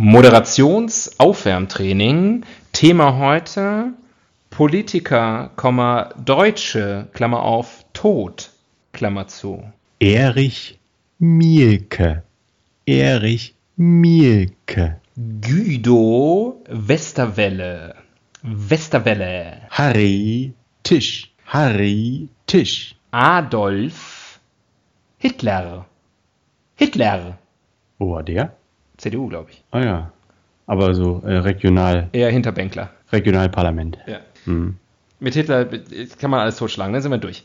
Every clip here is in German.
Moderationsaufwärmtraining. Thema heute Politiker, Deutsche, Klammer auf, Tod, Klammer zu. Erich Mielke. Erich Mielke. Guido Westerwelle. Westerwelle. Harry Tisch. Harry Tisch. Adolf Hitler. Hitler. Wo war der? CDU, glaube ich. Ah ja. Aber so äh, regional. Eher Hinterbänkler. Regionalparlament. Ja. Hm. Mit Hitler kann man alles totschlagen, dann sind wir durch.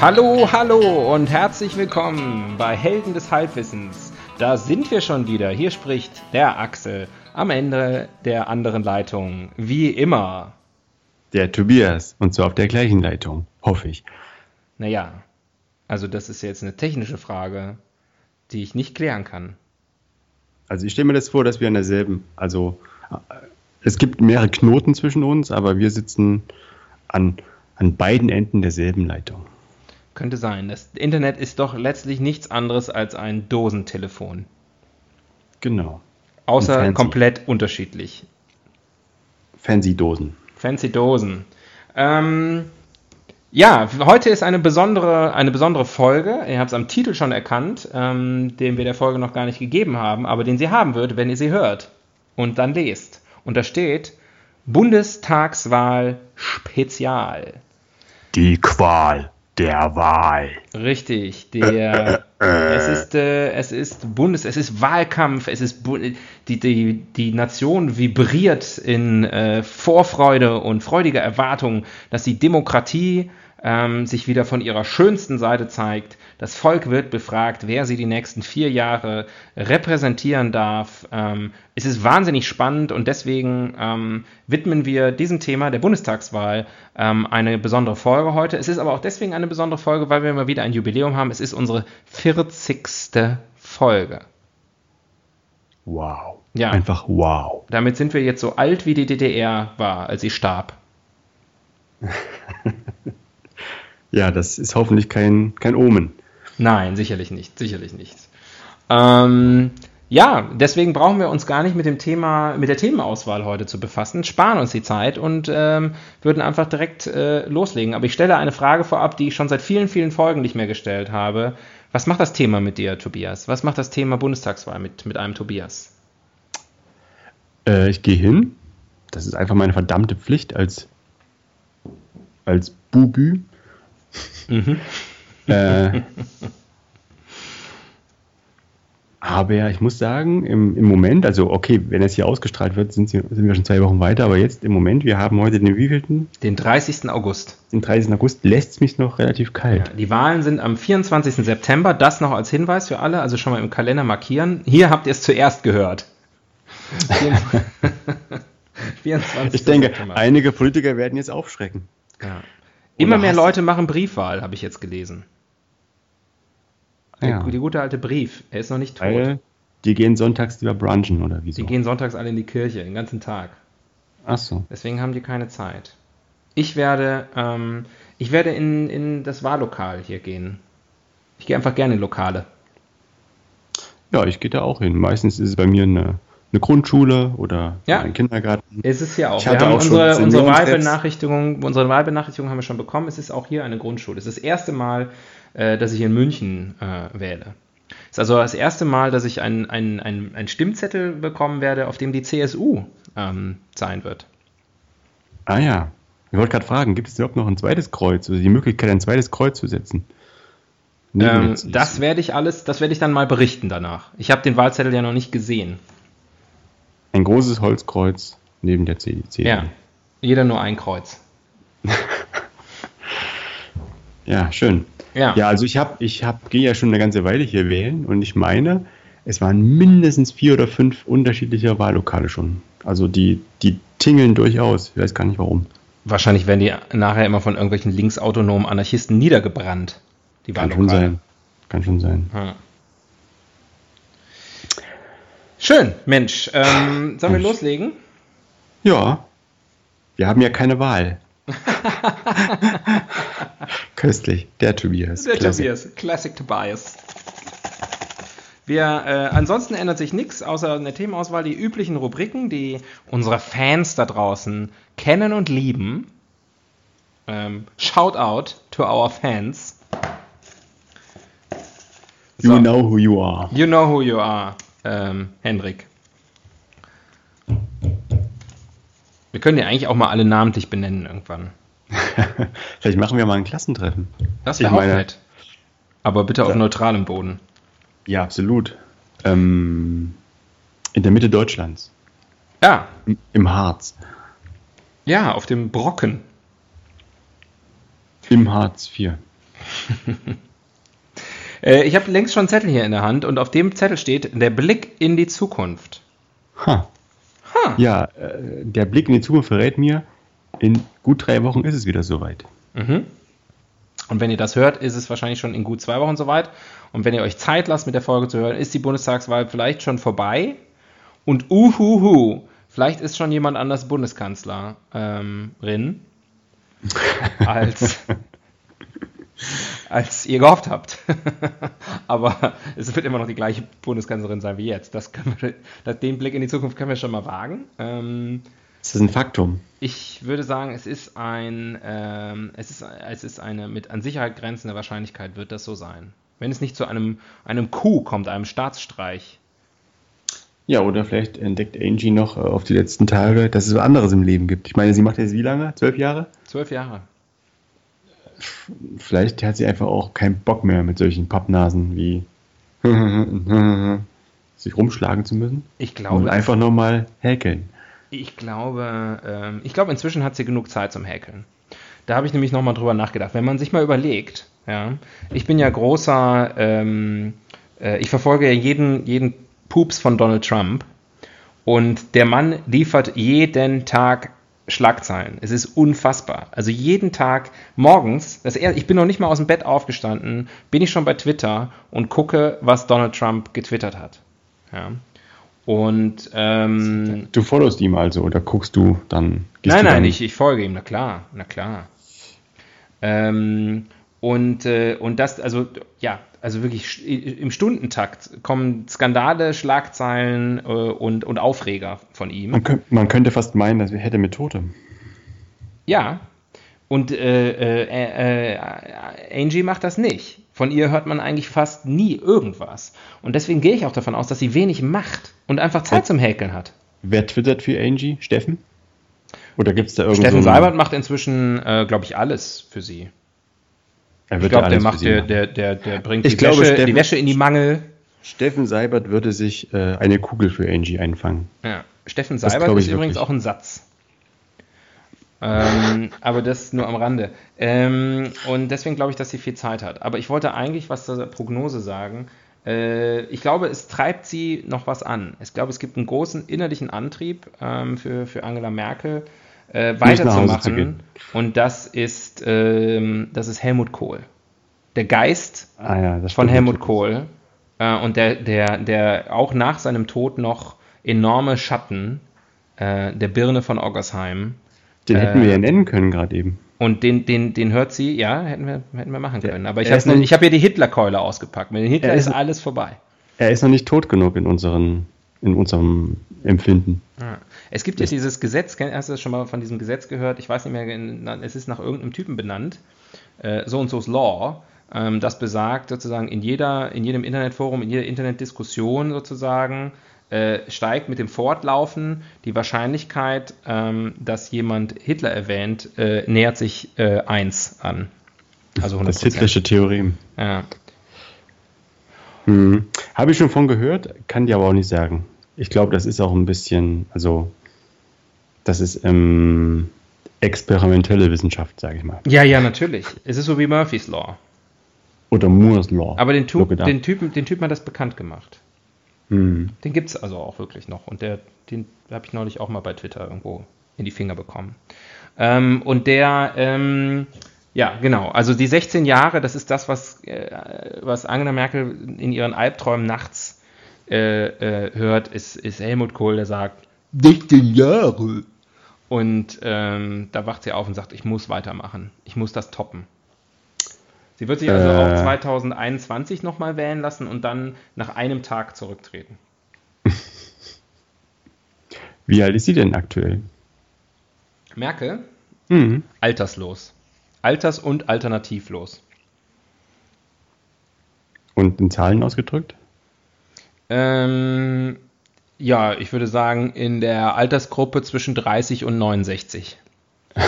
Hallo, hallo und herzlich willkommen bei Helden des Halbwissens. Da sind wir schon wieder. Hier spricht der Axel am Ende der anderen Leitung. Wie immer. Der Tobias. Und zwar auf der gleichen Leitung. Hoffe ich. Naja, also das ist jetzt eine technische Frage, die ich nicht klären kann. Also ich stelle mir das vor, dass wir an derselben, also es gibt mehrere Knoten zwischen uns, aber wir sitzen an, an beiden Enden derselben Leitung. Könnte sein. Das Internet ist doch letztlich nichts anderes als ein Dosentelefon. Genau. Außer komplett unterschiedlich. Fancy Dosen. Fancy Dosen. Ähm, ja, heute ist eine besondere, eine besondere Folge. Ihr habt es am Titel schon erkannt, ähm, den wir der Folge noch gar nicht gegeben haben, aber den sie haben wird, wenn ihr sie hört und dann lest. Und da steht Bundestagswahl Spezial. Die Qual der Wahl. Richtig, der, es, ist, äh, es ist Bundes, es ist Wahlkampf, es ist die, die, die Nation vibriert in äh, Vorfreude und freudiger Erwartung, dass die Demokratie ähm, sich wieder von ihrer schönsten Seite zeigt. Das Volk wird befragt, wer sie die nächsten vier Jahre repräsentieren darf. Ähm, es ist wahnsinnig spannend und deswegen ähm, widmen wir diesem Thema der Bundestagswahl ähm, eine besondere Folge heute. Es ist aber auch deswegen eine besondere Folge, weil wir immer wieder ein Jubiläum haben. Es ist unsere 40. Folge. Wow. Ja. Einfach wow. Damit sind wir jetzt so alt, wie die DDR war, als sie starb. Ja, das ist hoffentlich kein, kein Omen. Nein, sicherlich nicht, sicherlich nicht. Ähm, ja, deswegen brauchen wir uns gar nicht mit dem Thema, mit der Themenauswahl heute zu befassen, sparen uns die Zeit und ähm, würden einfach direkt äh, loslegen. Aber ich stelle eine Frage vorab, die ich schon seit vielen, vielen Folgen nicht mehr gestellt habe. Was macht das Thema mit dir, Tobias? Was macht das Thema Bundestagswahl mit, mit einem Tobias? Äh, ich gehe hin. Das ist einfach meine verdammte Pflicht als, als Bubü. Mhm. Äh, aber ich muss sagen, im, im Moment, also okay, wenn es hier ausgestrahlt wird, sind, sie, sind wir schon zwei Wochen weiter, aber jetzt im Moment, wir haben heute den wievielten? Den 30. August. Den 30. August lässt es mich noch relativ kalt. Ja, die Wahlen sind am 24. September, das noch als Hinweis für alle, also schon mal im Kalender markieren. Hier habt ihr es zuerst gehört. 24. ich denke, einige Politiker werden jetzt aufschrecken. Ja. Immer mehr Leute machen Briefwahl, habe ich jetzt gelesen. Ja. Die, gute alte Brief, er ist noch nicht tot. Weil die gehen sonntags lieber brunchen oder wieso? Die gehen sonntags alle in die Kirche, den ganzen Tag. Ach so. Deswegen haben die keine Zeit. Ich werde, ähm, ich werde in, in das Wahllokal hier gehen. Ich gehe einfach gerne in Lokale. Ja, ich gehe da auch hin. Meistens ist es bei mir eine eine Grundschule oder ja. einen Kindergarten. Es ist ja auch. Wir haben auch unsere, unsere Wahlbenachrichtigung, unsere Wahlbenachrichtigung haben wir schon bekommen. Es ist auch hier eine Grundschule. Es ist das erste Mal, äh, dass ich in München äh, wähle. Es ist also das erste Mal, dass ich einen ein, ein Stimmzettel bekommen werde, auf dem die CSU ähm, sein wird. Ah ja. Ich wollte gerade fragen, gibt es überhaupt noch ein zweites Kreuz oder die Möglichkeit, ein zweites Kreuz zu setzen? Ähm, das werde ich alles, das werde ich dann mal berichten danach. Ich habe den Wahlzettel ja noch nicht gesehen. Ein großes Holzkreuz neben der CDU. Ja, jeder nur ein Kreuz. ja, schön. Ja, ja also ich habe, ich habe, gehe ja schon eine ganze Weile hier wählen und ich meine, es waren mindestens vier oder fünf unterschiedliche Wahllokale schon. Also die, die tingeln durchaus. Ich weiß gar nicht warum. Wahrscheinlich werden die nachher immer von irgendwelchen linksautonomen Anarchisten niedergebrannt. Die Kann schon sein. Kann schon sein. Hm. Schön, Mensch. Ähm, sollen wir loslegen? Ja. Wir haben ja keine Wahl. Köstlich. Der Tobias. Der Classic. Tobias. Classic Tobias. Wir, äh, ansonsten ändert sich nichts außer in der Themenauswahl die üblichen Rubriken, die unsere Fans da draußen kennen und lieben. Ähm, shout out to our fans. So. You know who you are. You know who you are ähm, Hendrik. Wir können ja eigentlich auch mal alle namentlich benennen irgendwann. Vielleicht machen wir mal ein Klassentreffen. Das wäre auch meine, nett. Aber bitte auf neutralem Boden. Ja, absolut. Ähm, in der Mitte Deutschlands. Ja. Im, Im Harz. Ja, auf dem Brocken. Im Harz 4. Äh, ich habe längst schon einen Zettel hier in der Hand und auf dem Zettel steht der Blick in die Zukunft. Ha. ha. Ja, äh, der Blick in die Zukunft verrät mir, in gut drei Wochen ist es wieder soweit. Mhm. Und wenn ihr das hört, ist es wahrscheinlich schon in gut zwei Wochen soweit. Und wenn ihr euch Zeit lasst, mit der Folge zu hören, ist die Bundestagswahl vielleicht schon vorbei. Und uhuhu, vielleicht ist schon jemand anders Bundeskanzlerin ähm, als als ihr gehofft habt. Aber es wird immer noch die gleiche Bundeskanzlerin sein wie jetzt. Das können wir, das, den Blick in die Zukunft können wir schon mal wagen. Ähm, ist das ein Faktum? Ich würde sagen, es ist ein, ähm, es ist, es ist eine mit an Sicherheit grenzende Wahrscheinlichkeit, wird das so sein. Wenn es nicht zu einem, einem Coup kommt, einem Staatsstreich. Ja, oder vielleicht entdeckt Angie noch äh, auf die letzten Tage, dass es so anderes im Leben gibt. Ich meine, sie macht jetzt wie lange? Zwölf Jahre? Zwölf Jahre vielleicht hat sie einfach auch keinen Bock mehr mit solchen Pappnasen wie sich rumschlagen zu müssen. Ich glaube. Und einfach nur mal häkeln. Ich glaube, ähm, ich glaube, inzwischen hat sie genug Zeit zum Häkeln. Da habe ich nämlich nochmal drüber nachgedacht. Wenn man sich mal überlegt, ja, ich bin ja großer, ähm, äh, ich verfolge ja jeden, jeden Pups von Donald Trump und der Mann liefert jeden Tag Schlagzeilen. Es ist unfassbar. Also jeden Tag morgens, das er, ich bin noch nicht mal aus dem Bett aufgestanden, bin ich schon bei Twitter und gucke, was Donald Trump getwittert hat. Ja. Und ähm, du followst ihm also oder guckst du dann? Nein, du nein, dann? Ich, ich folge ihm. Na klar, na klar. Ähm, und äh, und das, also ja, also wirklich im Stundentakt kommen Skandale, Schlagzeilen äh, und, und Aufreger von ihm. Man, könnt, man könnte fast meinen, dass wir hätte Methode. Ja, und äh, äh, äh, Angie macht das nicht. Von ihr hört man eigentlich fast nie irgendwas. Und deswegen gehe ich auch davon aus, dass sie wenig macht und einfach Zeit zum Häkeln hat. Wer twittert für Angie? Steffen? Oder gibt es da irgendwo. Steffen Seibert macht inzwischen, äh, glaube ich, alles für sie ich glaube, der macht, der, der, der, der bringt ich die, glaube, Wäsche, Steffen, die Wäsche in die Mangel. Steffen Seibert würde sich äh, eine Kugel für Angie einfangen. Ja. Steffen Seibert ist übrigens auch ein Satz. Ähm, aber das nur am Rande. Ähm, und deswegen glaube ich, dass sie viel Zeit hat. Aber ich wollte eigentlich was zur Prognose sagen. Äh, ich glaube, es treibt sie noch was an. Ich glaube, es gibt einen großen innerlichen Antrieb ähm, für, für Angela Merkel, äh, weiterzumachen. Und das ist, ähm, das ist Helmut Kohl. Der Geist ah, ja, von Helmut Kohl äh, und der, der, der auch nach seinem Tod noch enorme Schatten äh, der Birne von Oggersheim. Den hätten wir ja äh, nennen können gerade eben. Und den, den, den hört sie, ja, hätten wir, hätten wir machen können. Aber ich habe hab hier die Hitlerkeule ausgepackt. Mit Hitler ist, ist alles vorbei. Er ist noch nicht tot genug in unseren in unserem Empfinden. Es gibt ja dieses Gesetz, hast du das schon mal von diesem Gesetz gehört? Ich weiß nicht mehr, es ist nach irgendeinem Typen benannt, äh, so und so's Law, ähm, das besagt sozusagen in, jeder, in jedem Internetforum, in jeder Internetdiskussion sozusagen, äh, steigt mit dem Fortlaufen die Wahrscheinlichkeit, ähm, dass jemand Hitler erwähnt, äh, nähert sich äh, 1 an. Also 100%. Das hitlerische Theorem. Ja. Hm. Habe ich schon von gehört, kann dir aber auch nicht sagen. Ich glaube, das ist auch ein bisschen, also das ist ähm, experimentelle Wissenschaft, sage ich mal. Ja, ja, natürlich. Es ist so wie Murphy's Law. Oder Moore's Law. Aber den, tu, den, Typen, den Typen hat das bekannt gemacht. Hm. Den gibt es also auch wirklich noch. Und der, den habe ich neulich auch mal bei Twitter irgendwo in die Finger bekommen. Ähm, und der, ähm, ja, genau. Also die 16 Jahre, das ist das, was, äh, was Angela Merkel in ihren Albträumen nachts äh, äh, hört, ist, ist Helmut Kohl, der sagt, 16 Jahre. Und ähm, da wacht sie auf und sagt, ich muss weitermachen. Ich muss das toppen. Sie wird sich also äh. auch 2021 nochmal wählen lassen und dann nach einem Tag zurücktreten. Wie alt ist sie denn aktuell? Merkel? Mhm. Alterslos. Alters- und alternativlos. Und in Zahlen ausgedrückt? Ähm, ja, ich würde sagen, in der Altersgruppe zwischen 30 und 69.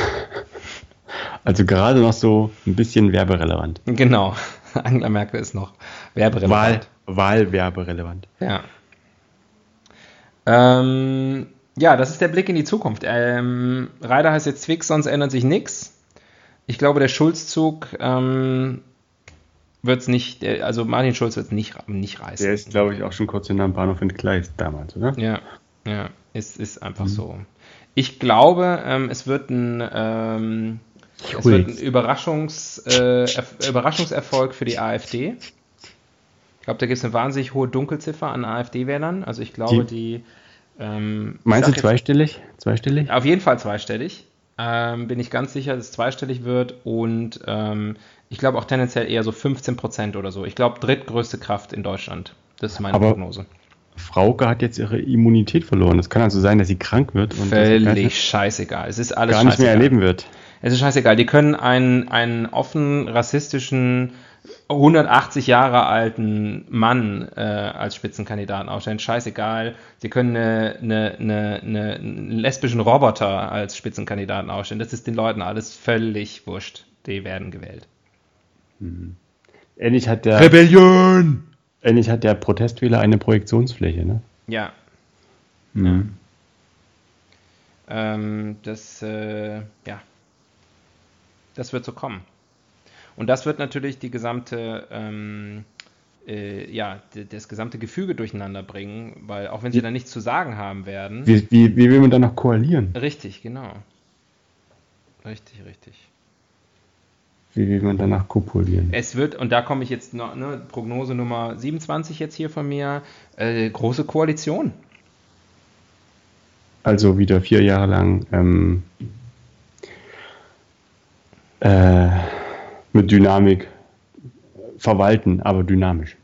Also gerade noch so ein bisschen werberelevant. Genau. Angela Merkel ist noch werberelevant. Wahl, Wahlwerberelevant. Ja. Ähm, ja, das ist der Blick in die Zukunft. Ähm, Reider heißt jetzt Twix, sonst ändert sich nichts. Ich glaube, der Schulzzug ähm, wird es nicht, also Martin Schulz wird es nicht, nicht reißen. Der ist, glaube ich, auch schon kurz hinterm Bahnhof entgleist damals, oder? Ja, ja, ist, ist einfach mhm. so. Ich glaube, ähm, es wird ein, ähm, es wird ein Überraschungs, äh, Überraschungserfolg für die AfD. Ich glaube, da gibt es eine wahnsinnig hohe Dunkelziffer an AfD-Wählern. Also ich glaube, die. die ähm, Meinst du zweistellig? zweistellig? Auf jeden Fall zweistellig. Ähm, bin ich ganz sicher, dass es zweistellig wird und ähm, ich glaube auch tendenziell eher so 15 Prozent oder so. Ich glaube, drittgrößte Kraft in Deutschland. Das ist meine Aber Prognose. Frauke hat jetzt ihre Immunität verloren. Es kann also sein, dass sie krank wird und völlig scheißegal. Es ist alles gar nicht mehr erleben wird. Es ist scheißegal. Die können einen, einen offen rassistischen 180 Jahre alten Mann äh, als Spitzenkandidaten aufstellen. Scheißegal. Sie können eine, eine, eine, einen lesbischen Roboter als Spitzenkandidaten aufstellen. Das ist den Leuten alles völlig wurscht. Die werden gewählt. Mhm. Ähnlich hat der. Rebellion! Ähnlich hat der Protestwähler eine Projektionsfläche, ne? Ja. Mhm. ja. Ähm, das, äh, ja. Das wird so kommen. Und das wird natürlich die gesamte, ähm, äh, ja, das gesamte Gefüge durcheinander bringen, weil auch wenn sie wie, dann nichts zu sagen haben werden. Wie, wie, wie will man dann noch koalieren? Richtig, genau. Richtig, richtig. Wie will man danach kopulieren? Es wird, und da komme ich jetzt noch, ne, Prognose Nummer 27 jetzt hier von mir, äh, große Koalition. Also wieder vier Jahre lang ähm, äh, mit Dynamik verwalten, aber dynamisch.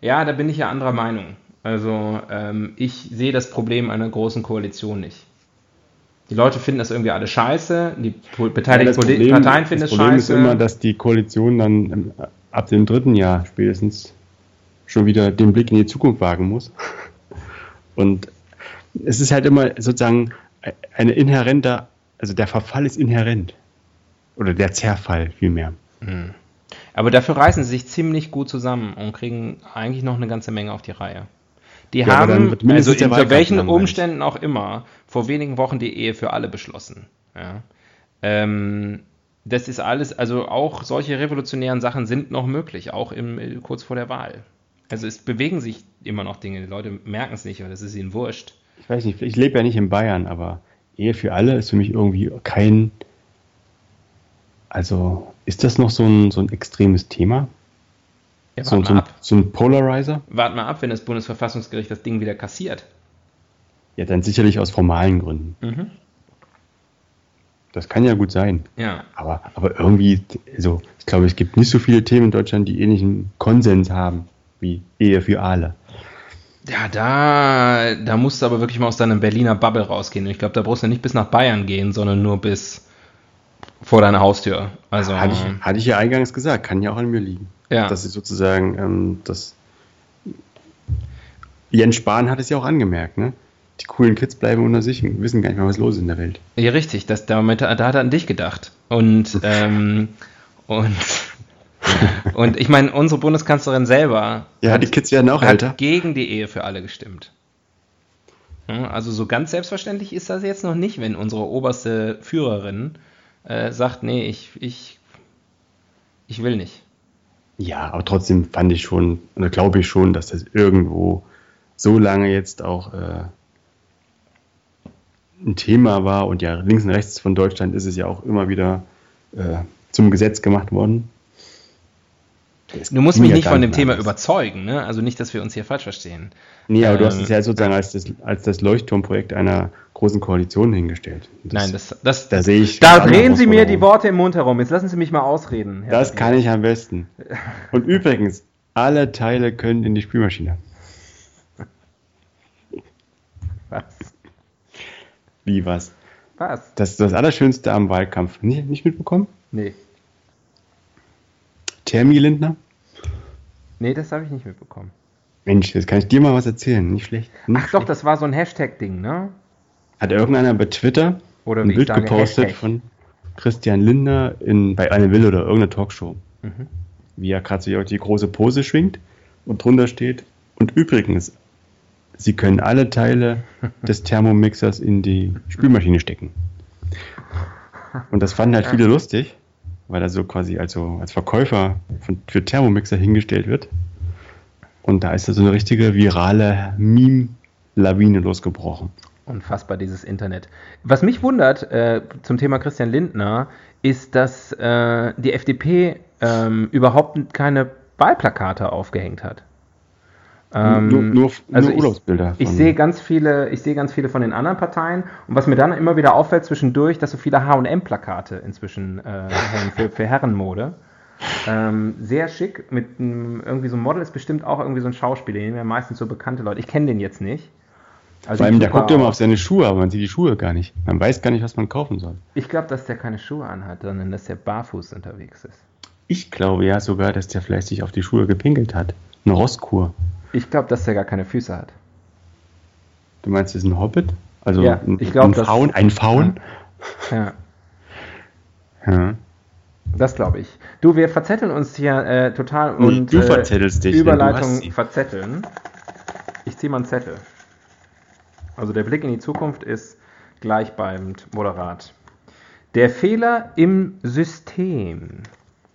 Ja, da bin ich ja anderer Meinung. Also ähm, ich sehe das Problem einer großen Koalition nicht. Die Leute finden das irgendwie alle scheiße, die beteiligten Problem, Parteien finden es scheiße. Das Problem ist immer, dass die Koalition dann ähm, ab dem dritten Jahr spätestens schon wieder den Blick in die Zukunft wagen muss. Und es ist halt immer sozusagen eine inhärente, also der Verfall ist inhärent. Oder der Zerfall vielmehr. Mhm. Aber dafür reißen sie sich ziemlich gut zusammen und kriegen eigentlich noch eine ganze Menge auf die Reihe. Die ja, haben, also unter welchen Umständen auch immer, vor wenigen Wochen die Ehe für alle beschlossen. Ja. Ähm, das ist alles, also auch solche revolutionären Sachen sind noch möglich, auch im, kurz vor der Wahl. Also es bewegen sich immer noch Dinge, die Leute merken es nicht, aber das ist ihnen wurscht. Ich weiß nicht, ich lebe ja nicht in Bayern, aber Ehe für alle ist für mich irgendwie kein, also ist das noch so ein, so ein extremes Thema? Ja, so, so, ein, so, ein, Polarizer? Wart mal ab, wenn das Bundesverfassungsgericht das Ding wieder kassiert. Ja, dann sicherlich aus formalen Gründen. Mhm. Das kann ja gut sein. Ja. Aber, aber irgendwie, also ich glaube, es gibt nicht so viele Themen in Deutschland, die ähnlichen Konsens haben wie Ehe für alle. Ja, da, da musst du aber wirklich mal aus deinem Berliner Bubble rausgehen. Ich glaube, da brauchst du nicht bis nach Bayern gehen, sondern nur bis vor deiner Haustür. Also, hatte, ich, hatte ich ja eingangs gesagt, kann ja auch an mir liegen. Ja. Dass ist sozusagen, ähm, das Jens Spahn hat es ja auch angemerkt, ne? Die coolen Kids bleiben unter sich und wissen gar nicht mehr, was los ist in der Welt. Ja, richtig. Das, da, da hat er an dich gedacht. Und, ähm, und Und ich meine, unsere Bundeskanzlerin selber ja, hat, die Kids werden auch hat älter. gegen die Ehe für alle gestimmt. Also so ganz selbstverständlich ist das jetzt noch nicht, wenn unsere oberste Führerin äh, sagt, nee, ich, ich, ich will nicht. Ja, aber trotzdem fand ich schon, oder glaube ich schon, dass das irgendwo so lange jetzt auch äh, ein Thema war und ja, links und rechts von Deutschland ist es ja auch immer wieder äh, zum Gesetz gemacht worden. Du musst mich nicht von dem Thema überzeugen, ne? Also nicht, dass wir uns hier falsch verstehen. Nee, aber ähm, du hast ähm, es ja sozusagen als das, als das Leuchtturmprojekt einer großen Koalition hingestellt. Das, Nein, das, das, da sehe ich. Da drehen Sie mir die Worte im Mund herum. Jetzt lassen Sie mich mal ausreden. Herr das Papier. kann ich am besten. Und übrigens, alle Teile können in die Spülmaschine. Was? Wie was? Was? Das ist das Allerschönste am Wahlkampf. Nicht, nicht mitbekommen? Nee. Termi Lindner? Nee, das habe ich nicht mitbekommen. Mensch, jetzt kann ich dir mal was erzählen. Nicht schlecht. Nicht Ach schlecht. doch, das war so ein Hashtag-Ding, ne? Hat irgendeiner bei Twitter oder ein Bild sage, gepostet Hashtag. von Christian Lindner in, bei einer Will oder irgendeiner Talkshow. Mhm. Wie er gerade so die große Pose schwingt und drunter steht. Und übrigens, Sie können alle Teile des Thermomixers in die Spülmaschine stecken. Und das fanden halt viele lustig weil er so quasi also als Verkäufer von, für Thermomixer hingestellt wird. Und da ist so eine richtige virale Meme-Lawine losgebrochen. Unfassbar, dieses Internet. Was mich wundert äh, zum Thema Christian Lindner, ist, dass äh, die FDP ähm, überhaupt keine Wahlplakate aufgehängt hat. Ähm, nur, nur, also nur Urlaubsbilder. Ich, ich sehe ganz viele, ich sehe ganz viele von den anderen Parteien und was mir dann immer wieder auffällt zwischendurch, dass so viele H&M-Plakate inzwischen äh, für, für Herrenmode. Ähm, sehr schick mit einem, irgendwie so ein Model ist bestimmt auch irgendwie so ein Schauspieler, den ja meistens so bekannte Leute. Ich kenne den jetzt nicht. Also Vor allem, der guckt immer auf seine Schuhe, aber man sieht die Schuhe gar nicht. Man weiß gar nicht, was man kaufen soll. Ich glaube, dass der keine Schuhe anhat, sondern dass der barfuß unterwegs ist. Ich glaube ja sogar, dass der vielleicht sich auf die Schuhe gepinkelt hat. Eine Rostkur. Ich glaube, dass der gar keine Füße hat. Du meinst, das ist ein Hobbit? Also ja, ein, ich glaub, ein Faun? Ein Faun? Ja. ja. Das glaube ich. Du, wir verzetteln uns hier äh, total nee, und du äh, verzettelst dich, Überleitung verzetteln. Ich ziehe mal einen Zettel. Also der Blick in die Zukunft ist gleichbleibend moderat. Der Fehler im System.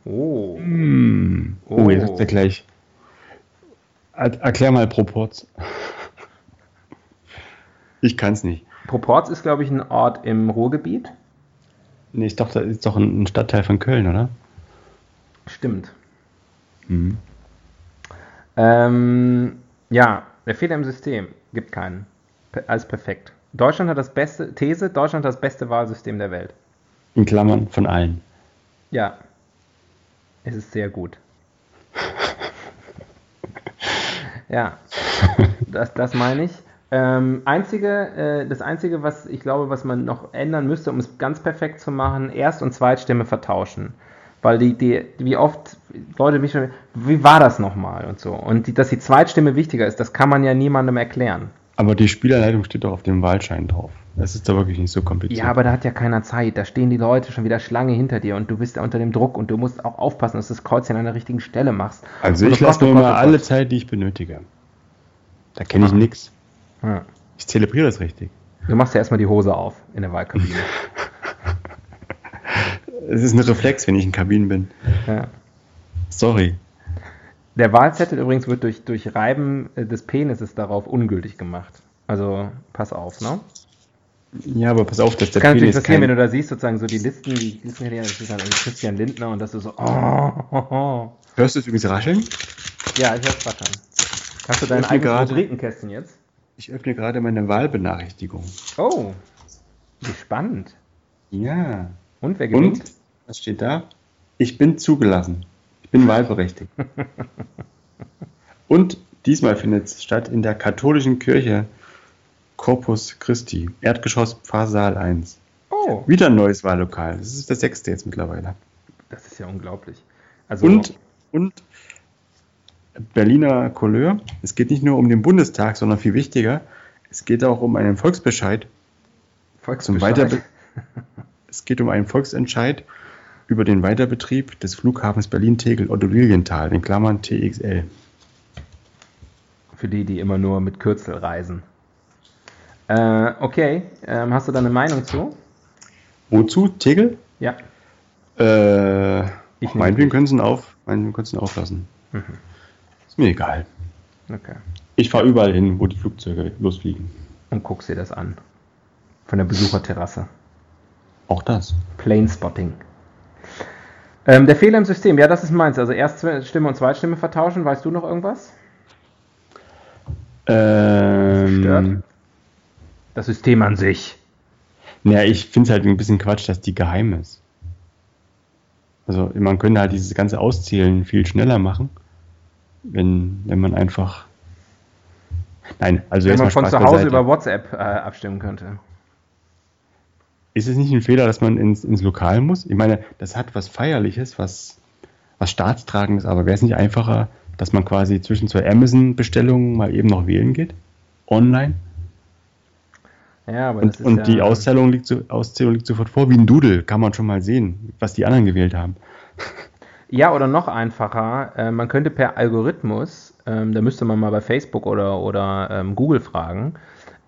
Oh. Mm. Oh, oh jetzt ist er gleich. Erklär mal Proporz. Ich kann es nicht. Proporz ist, glaube ich, ein Ort im Ruhrgebiet. Nee, ich dachte, das ist doch ein Stadtteil von Köln, oder? Stimmt. Mhm. Ähm, ja, der Fehler im System gibt keinen. Alles perfekt. Deutschland hat das beste, These, Deutschland hat das beste Wahlsystem der Welt. In Klammern von allen. Ja. Es ist sehr gut. Ja, das, das meine ich. Ähm, einzige, äh, das Einzige, was ich glaube, was man noch ändern müsste, um es ganz perfekt zu machen, Erst- und Zweitstimme vertauschen. Weil die, die, wie oft Leute mich schon, wie war das nochmal und so. Und die, dass die Zweitstimme wichtiger ist, das kann man ja niemandem erklären. Aber die Spielerleitung steht doch auf dem Wahlschein drauf. Das ist da wirklich nicht so kompliziert. Ja, aber da hat ja keiner Zeit. Da stehen die Leute schon wieder Schlange hinter dir und du bist unter dem Druck und du musst auch aufpassen, dass du das Kreuzchen an der richtigen Stelle machst. Also ich lasse mir immer alle Zeit, die ich benötige. Da kenne ich ah. nichts. Ja. Ich zelebriere das richtig. Du machst ja erstmal die Hose auf in der Wahlkabine. Es ist ein Reflex, wenn ich in Kabinen bin. Ja. Sorry. Der Wahlzettel übrigens wird durch, durch Reiben des Penises darauf ungültig gemacht. Also pass auf, ne? Ja, aber pass auf, dass der Kann Penis natürlich passieren, wenn du da siehst, sozusagen so die Listen, die Listen, das ist dann Christian Lindner und das ist so. Oh, oh, oh. Hörst du es übrigens rascheln? Ja, ich höre es rascheln. Hast du dein eigenes Rubrikenkästchen jetzt? Ich öffne gerade meine Wahlbenachrichtigung. Oh, wie spannend. Ja. Und wer gewinnt? Und, was steht da? Ich bin zugelassen. Ich bin wahlberechtigt. Und diesmal findet es statt in der katholischen Kirche Corpus Christi, Erdgeschoss Pfarrsaal 1. Oh. Wieder ein neues Wahllokal. Das ist das sechste jetzt mittlerweile. Das ist ja unglaublich. Also und, und Berliner Couleur. Es geht nicht nur um den Bundestag, sondern viel wichtiger, es geht auch um einen Volksbescheid. Volksbescheid. es geht um einen Volksentscheid über den Weiterbetrieb des Flughafens Berlin-Tegel-Otto-Lilienthal, in Klammern TXL. Für die, die immer nur mit Kürzel reisen. Äh, okay, ähm, hast du da eine Meinung zu? Wozu? Tegel? Ja. Äh, ich meinetwegen können sie auf, meinetwegen können sie auflassen. Mhm. Ist mir egal. Okay. Ich fahre überall hin, wo die Flugzeuge losfliegen. Und guckst dir das an. Von der Besucherterrasse. Auch das. Plane Spotting. Ähm, der Fehler im System, ja, das ist meins. Also Erststimme und Zweitstimme vertauschen. Weißt du noch irgendwas? Ähm, Stört? Das System an sich. Naja, ich finde es halt ein bisschen Quatsch, dass die geheim ist. Also man könnte halt dieses ganze Auszählen viel schneller machen, wenn, wenn man einfach. Nein, also wenn man von Spaß zu Hause beiseite. über WhatsApp äh, abstimmen könnte. Ist es nicht ein Fehler, dass man ins, ins Lokal muss? Ich meine, das hat was Feierliches, was, was Staatstragendes, aber wäre es nicht einfacher, dass man quasi zwischen zwei Amazon-Bestellungen mal eben noch wählen geht? Online? Ja, aber und, und ja die Auszählung liegt, so, Auszählung liegt sofort vor, wie ein Doodle, kann man schon mal sehen, was die anderen gewählt haben. Ja, oder noch einfacher, äh, man könnte per Algorithmus, ähm, da müsste man mal bei Facebook oder, oder ähm, Google fragen,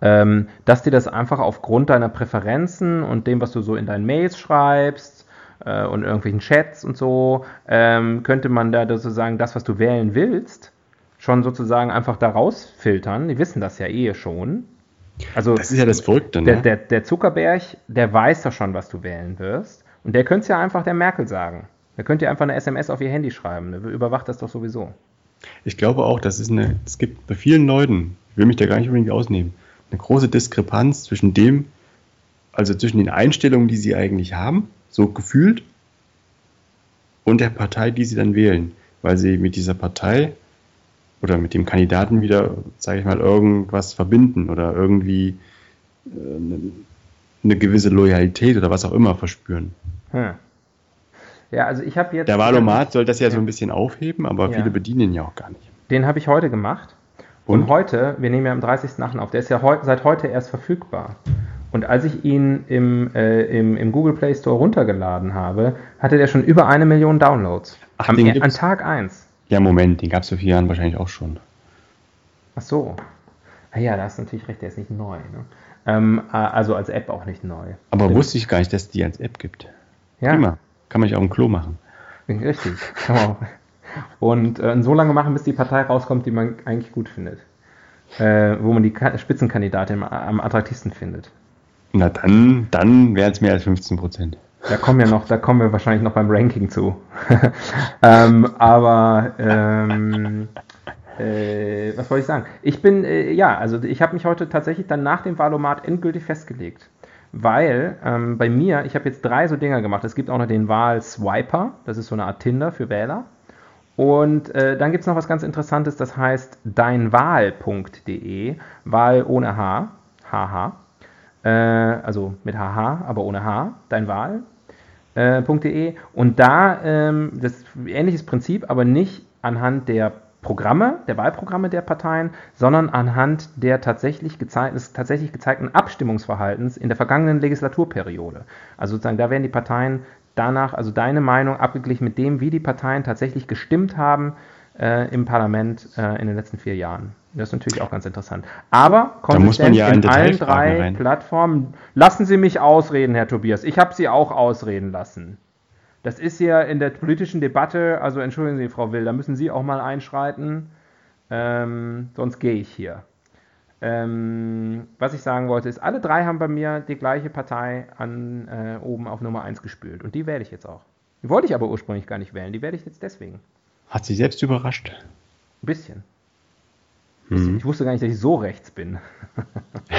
ähm, dass dir das einfach aufgrund deiner Präferenzen und dem, was du so in deinen Mails schreibst äh, und irgendwelchen Chats und so, ähm, könnte man da sozusagen das, was du wählen willst, schon sozusagen einfach da rausfiltern. Die wissen das ja eh schon. Also, das ist ja das Verrückte, ne? Der, der, der Zuckerberg, der weiß doch schon, was du wählen wirst. Und der könnte es ja einfach der Merkel sagen. Der könnte ja einfach eine SMS auf ihr Handy schreiben. Der überwacht das doch sowieso. Ich glaube auch, dass es eine, es gibt bei vielen Leuten, ich will mich da gar nicht unbedingt ausnehmen, eine große Diskrepanz zwischen dem, also zwischen den Einstellungen, die sie eigentlich haben, so gefühlt, und der Partei, die sie dann wählen, weil sie mit dieser Partei oder mit dem Kandidaten wieder, sage ich mal, irgendwas verbinden oder irgendwie äh, eine gewisse Loyalität oder was auch immer verspüren. Hm. Ja, also ich habe jetzt. Der Valomat soll das ja, ja, so ein bisschen aufheben, aber ja. viele bedienen ihn ja auch gar nicht. Den habe ich heute gemacht. Und? Und? heute, wir nehmen ja am 30.8. auf, der ist ja heu seit heute erst verfügbar. Und als ich ihn im, äh, im, im, Google Play Store runtergeladen habe, hatte der schon über eine Million Downloads. Ach, am, an Tag 1. Ja, Moment, den gab es vor vier Jahren wahrscheinlich auch schon. Ach so. Ah ja, da hast du natürlich recht, der ist nicht neu. Ne? Ähm, äh, also als App auch nicht neu. Aber Stimmt. wusste ich gar nicht, dass es die als App gibt. Ja. Prima. Kann man sich auch im Klo machen. Richtig. Und äh, so lange machen, bis die Partei rauskommt, die man eigentlich gut findet. Äh, wo man die Spitzenkandidatin am attraktivsten findet. Na dann, dann wären es mehr als 15 Prozent. Da kommen ja noch, da kommen wir wahrscheinlich noch beim Ranking zu. ähm, aber ähm, äh, was wollte ich sagen? Ich bin, äh, ja, also ich habe mich heute tatsächlich dann nach dem Wahlomat endgültig festgelegt. Weil ähm, bei mir, ich habe jetzt drei so Dinger gemacht. Es gibt auch noch den Wahl-Swiper, das ist so eine Art Tinder für Wähler. Und äh, dann gibt es noch was ganz Interessantes, das heißt deinwahl.de, Wahl ohne H, HH äh, also mit HH, aber ohne H, dein Wahl.de. Äh, und da ähm, das ähnliches Prinzip, aber nicht anhand der Programme, der Wahlprogramme der Parteien, sondern anhand der tatsächlich des tatsächlich gezeigten Abstimmungsverhaltens in der vergangenen Legislaturperiode. Also sozusagen, da werden die Parteien danach, also deine Meinung abgeglichen mit dem, wie die Parteien tatsächlich gestimmt haben äh, im Parlament äh, in den letzten vier Jahren. Das ist natürlich auch ganz interessant. Aber konsistent ja in allen drei rein. Plattformen. Lassen Sie mich ausreden, Herr Tobias. Ich habe Sie auch ausreden lassen. Das ist ja in der politischen Debatte, also entschuldigen Sie, Frau Will, da müssen Sie auch mal einschreiten. Ähm, sonst gehe ich hier. Ähm, was ich sagen wollte, ist, alle drei haben bei mir die gleiche Partei an, äh, oben auf Nummer 1 gespült. Und die wähle ich jetzt auch. Die wollte ich aber ursprünglich gar nicht wählen. Die werde ich jetzt deswegen. Hat Sie selbst überrascht? Ein bisschen. Mhm. Ich wusste gar nicht, dass ich so rechts bin.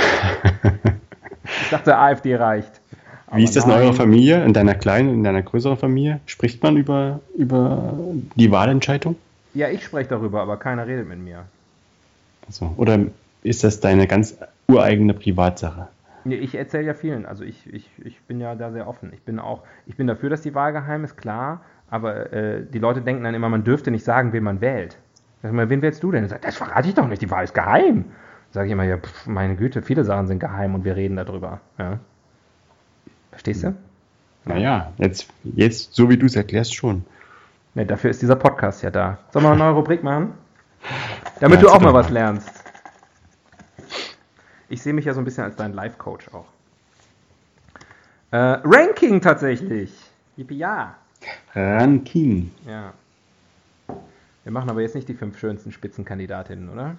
ich dachte, AfD reicht. Aber Wie ist das in eurer Familie, in deiner kleinen, in deiner größeren Familie? Spricht man über, über die Wahlentscheidung? Ja, ich spreche darüber, aber keiner redet mit mir. Also, oder ist das deine ganz ureigene Privatsache? Nee, ich erzähle ja vielen. Also ich, ich, ich bin ja da sehr offen. Ich bin auch, ich bin dafür, dass die Wahl geheim ist, klar, aber äh, die Leute denken dann immer, man dürfte nicht sagen, wen man wählt. Sag mal, wen wählst du denn? Sagt, das verrate ich doch nicht, die Wahl ist geheim. Sage ich immer, ja, pf, meine Güte, viele Sachen sind geheim und wir reden darüber. Ja. Verstehst du? Naja, jetzt, jetzt so wie du es erklärst, schon. Ne, dafür ist dieser Podcast ja da. Sollen wir eine neue Rubrik machen? Damit ja, du auch mal was lernst. Ich sehe mich ja so ein bisschen als dein Life-Coach auch. Äh, Ranking tatsächlich. Yippie, ja. Ranking. Ja. Wir machen aber jetzt nicht die fünf schönsten Spitzenkandidatinnen, oder?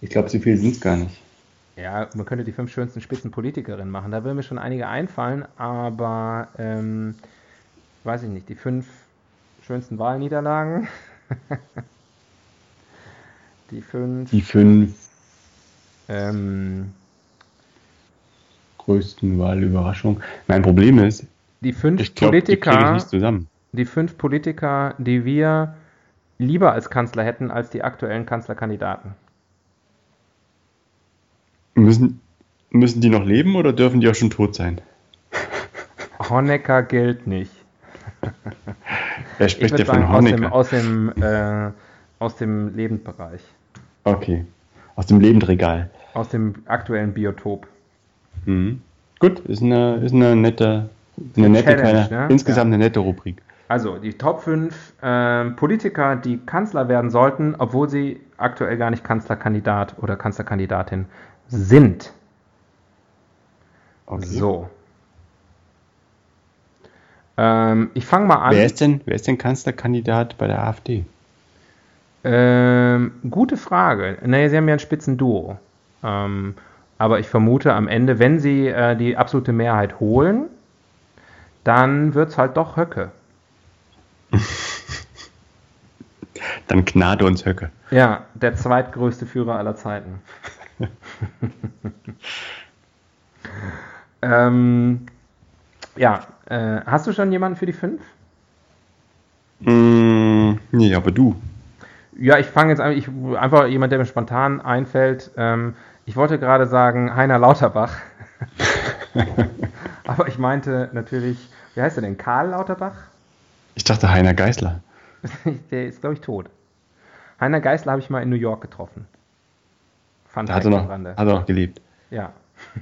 Ich glaube, so viel sind es gar nicht. Ja, man könnte die fünf schönsten Spitzenpolitikerinnen machen. Da würden mir schon einige einfallen, aber ähm, weiß ich nicht, die fünf schönsten Wahlniederlagen. die fünf. Die fünf. Ähm, größten Wahlüberraschungen. Mein Problem ist, die fünf ich glaub, Politiker, die, die fünf Politiker, die wir lieber als Kanzler hätten als die aktuellen Kanzlerkandidaten. Müssen, müssen die noch leben oder dürfen die auch schon tot sein? Honecker gilt nicht. Wer spricht ja von Honecker? Aus dem, aus dem, äh, aus dem Lebendbereich. Okay. Aus dem Lebendregal. Aus dem aktuellen Biotop. Mhm. Gut, ist eine, ist eine nette, eine nette kleine, ne? insgesamt ja. eine nette Rubrik. Also die Top 5 äh, Politiker, die Kanzler werden sollten, obwohl sie aktuell gar nicht Kanzlerkandidat oder Kanzlerkandidatin sind. Okay. So. Ähm, ich fange mal an. Wer ist, denn, wer ist denn Kanzlerkandidat bei der AfD? Ähm, gute Frage. Naja, sie haben ja ein Spitzenduo. Ähm, aber ich vermute am Ende, wenn sie äh, die absolute Mehrheit holen, dann wird es halt doch Höcke. dann gnade uns Höcke. Ja, der zweitgrößte Führer aller Zeiten. ähm, ja, äh, hast du schon jemanden für die fünf? Mm, nee, aber du. Ja, ich fange jetzt an, ich, einfach jemand, der mir spontan einfällt. Ähm, ich wollte gerade sagen Heiner Lauterbach. aber ich meinte natürlich, wie heißt er denn? Karl Lauterbach? Ich dachte Heiner Geißler. der ist, glaube ich, tot. Heiner Geißler habe ich mal in New York getroffen. Fand hat er noch, Rande. Hat er noch gelebt? Ja.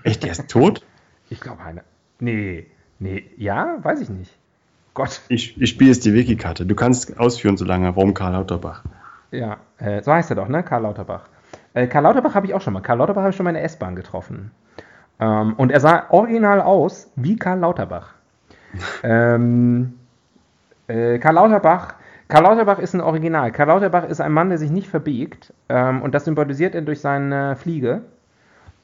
Echt, der ist tot? Ich glaube, Heiner. Nee, nee, ja, weiß ich nicht. Gott. Ich, ich spiele jetzt die Wiki-Karte. Du kannst ausführen so lange, warum Karl Lauterbach. Ja, äh, so heißt er doch, ne? Karl Lauterbach. Äh, Karl Lauterbach habe ich auch schon mal. Karl Lauterbach habe ich schon mal in der S-Bahn getroffen. Ähm, und er sah original aus wie Karl Lauterbach. ähm, äh, Karl Lauterbach, Karl Lauterbach ist ein Original. Karl Lauterbach ist ein Mann, der sich nicht verbiegt. Ähm, und das symbolisiert er durch seine Fliege.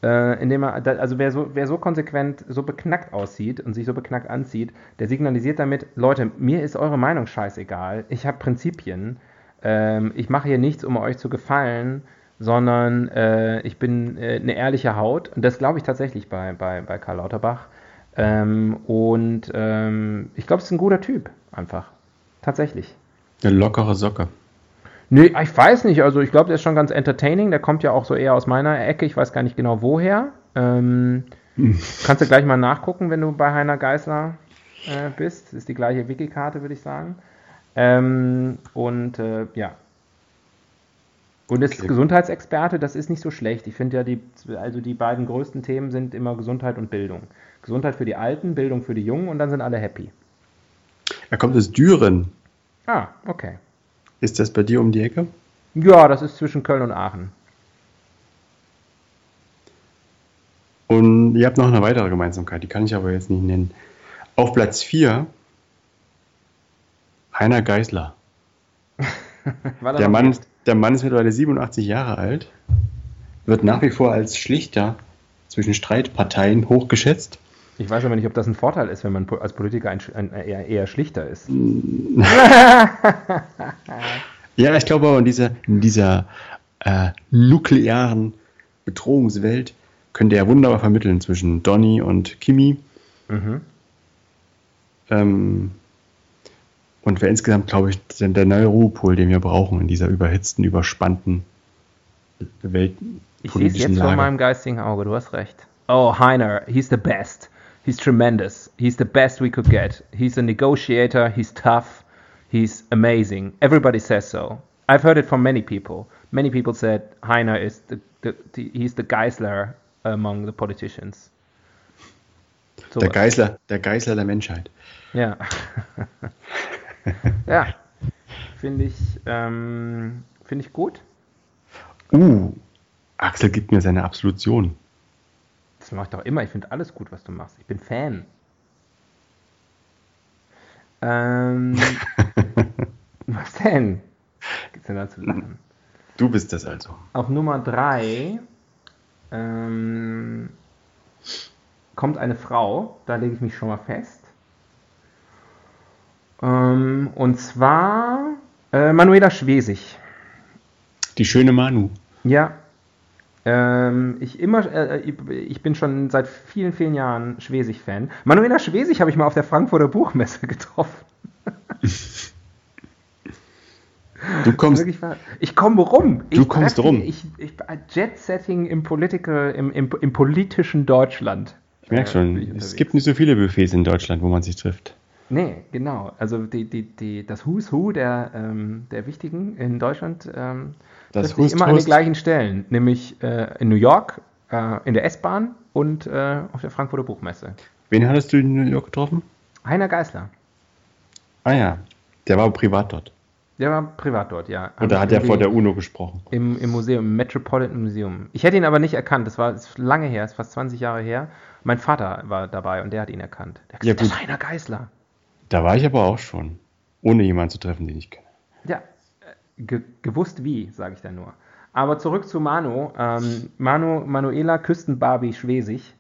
Äh, indem er, also wer so, wer so konsequent, so beknackt aussieht und sich so beknackt anzieht, der signalisiert damit, Leute, mir ist eure Meinung scheißegal. Ich habe Prinzipien. Ähm, ich mache hier nichts, um euch zu gefallen sondern äh, ich bin äh, eine ehrliche Haut und das glaube ich tatsächlich bei, bei, bei Karl Lauterbach. Ähm, und ähm, ich glaube, es ist ein guter Typ, einfach. Tatsächlich. Eine lockere Socke. Nee, ich weiß nicht. Also ich glaube, der ist schon ganz entertaining. Der kommt ja auch so eher aus meiner Ecke. Ich weiß gar nicht genau woher. Ähm, hm. Kannst du gleich mal nachgucken, wenn du bei Heiner Geißler äh, bist. Das ist die gleiche Wiki-Karte, würde ich sagen. Ähm, und äh, ja, und ist okay. Gesundheitsexperte, das ist nicht so schlecht. Ich finde ja, die, also die beiden größten Themen sind immer Gesundheit und Bildung. Gesundheit für die Alten, Bildung für die Jungen und dann sind alle happy. Er kommt aus Düren. Ah, okay. Ist das bei dir um die Ecke? Ja, das ist zwischen Köln und Aachen. Und ihr habt noch eine weitere Gemeinsamkeit, die kann ich aber jetzt nicht nennen. Auf Platz 4 Heiner Geißler. der, Mann, der Mann ist mittlerweile 87 Jahre alt, wird nach wie vor als Schlichter zwischen Streitparteien hochgeschätzt. Ich weiß aber nicht, ob das ein Vorteil ist, wenn man als Politiker ein, ein, eher, eher, schlichter ist. ja, ich glaube aber in dieser, in dieser äh, nuklearen Bedrohungswelt könnte er wunderbar vermitteln zwischen Donny und Kimi. Mhm. Ähm, und wäre insgesamt, glaube ich, der neue Ruhepol, den wir brauchen in dieser überhitzten, überspannten Welt. Ich sehe es jetzt Lage. vor meinem geistigen Auge, du hast recht. Oh, Heiner, he's the best. He's tremendous. He's the best we could get. He's a negotiator. He's tough. He's amazing. Everybody says so. I've heard it from many people. Many people said Heiner is the, the, the he's the Geisler among the politicians. So der, Geißler, der Geißler der Menschheit. Ja. ja. Finde ich, ähm, find ich gut. Uh, Axel gibt mir seine Absolution. Das mache ich doch immer. Ich finde alles gut, was du machst. Ich bin Fan. Ähm, was denn? Gibt's denn da zu lachen? Du bist das also. Auf Nummer 3 ähm, kommt eine Frau, da lege ich mich schon mal fest. Ähm, und zwar äh, Manuela Schwesig. Die schöne Manu. Ja. Ähm, ich, immer, äh, ich bin schon seit vielen, vielen Jahren Schwesig-Fan. Manuela Schwesig habe ich mal auf der Frankfurter Buchmesse getroffen. Du kommst. Ich komme rum. Du ich kommst rum. Ich, ich, Jet-Setting im, Political, im, im, im politischen Deutschland. Ich merke schon, äh, es gibt nicht so viele Buffets in Deutschland, wo man sich trifft. Nee, genau. Also die, die, die, das Who's Who der, ähm, der Wichtigen in Deutschland ähm, das trifft immer an den gleichen Stellen, nämlich äh, in New York, äh, in der S-Bahn und äh, auf der Frankfurter Buchmesse. Wen hattest du in New York getroffen? Heiner Geißler. Ah ja, der war privat dort. Der war privat dort, ja. Und da hat er vor der UNO gesprochen. Im, Im Museum, im Metropolitan Museum. Ich hätte ihn aber nicht erkannt, das war das lange her, ist fast 20 Jahre her. Mein Vater war dabei und der hat ihn erkannt. Der hat gesagt, ja, das ist Heiner Geißler. Da war ich aber auch schon, ohne jemanden zu treffen, den ich kenne. Ge gewusst wie, sage ich dann nur. Aber zurück zu Manu. Ähm, Manu Manuela Küstenbarbie Schwesig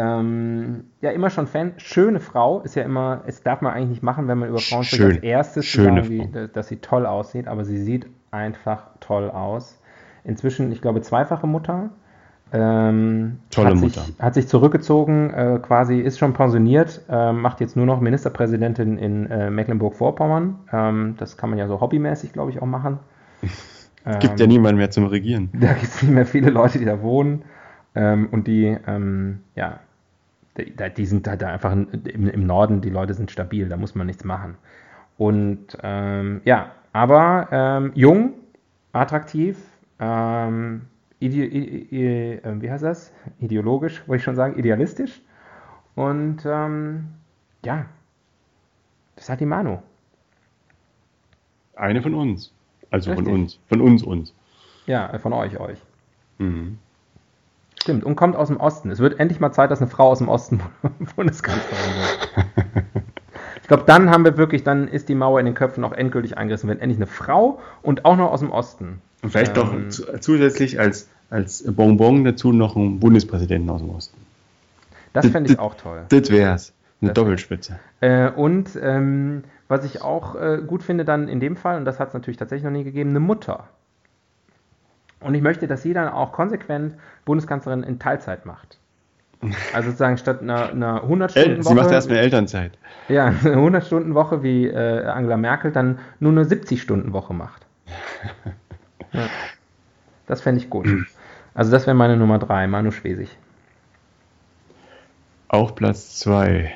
ähm, ja, immer schon Fan. Schöne Frau ist ja immer, es darf man eigentlich nicht machen, wenn man über Frauen spricht. Als erstes Schöne sagen, wie, dass sie toll aussieht, aber sie sieht einfach toll aus. Inzwischen, ich glaube, zweifache Mutter. Ähm, Tolle hat Mutter. Sich, hat sich zurückgezogen, äh, quasi ist schon pensioniert, äh, macht jetzt nur noch Ministerpräsidentin in äh, Mecklenburg-Vorpommern. Ähm, das kann man ja so hobbymäßig, glaube ich, auch machen. Es gibt ja ähm, niemanden mehr zum Regieren. Da gibt es nicht mehr viele Leute, die da wohnen. Ähm, und die, ähm, ja, die, die, sind halt einfach im, im, Norden, die Leute sind stabil, da muss man nichts machen. Und ähm, ja, aber jung, attraktiv, ähm, ide, ide, äh, wie heißt das? Ideologisch, wollte ich schon sagen, idealistisch. Und ähm, ja, das hat die Manu. Eine von uns. Also Richtig. von uns. Von uns, uns. Ja, von euch, euch. Mhm. Stimmt, und kommt aus dem Osten. Es wird endlich mal Zeit, dass eine Frau aus dem Osten Bundeskanzlerin wird. ich glaube, dann haben wir wirklich, dann ist die Mauer in den Köpfen auch endgültig eingerissen, wenn endlich eine Frau und auch noch aus dem Osten. Und vielleicht ähm, doch zusätzlich als, als Bonbon dazu noch einen Bundespräsidenten aus dem Osten. Das fände ich auch toll. Das wär's. Eine das Doppelspitze. Äh, und ähm, was ich auch äh, gut finde dann in dem Fall, und das hat es natürlich tatsächlich noch nie gegeben, eine Mutter. Und ich möchte, dass sie dann auch konsequent Bundeskanzlerin in Teilzeit macht. Also sozusagen statt einer, einer 100-Stunden-Woche. Sie macht erst eine Elternzeit. Ja, eine 100-Stunden-Woche wie äh, Angela Merkel dann nur eine 70-Stunden-Woche macht. Ja. Das fände ich gut. Also das wäre meine Nummer 3, Manu Schwesig. Auch Platz 2.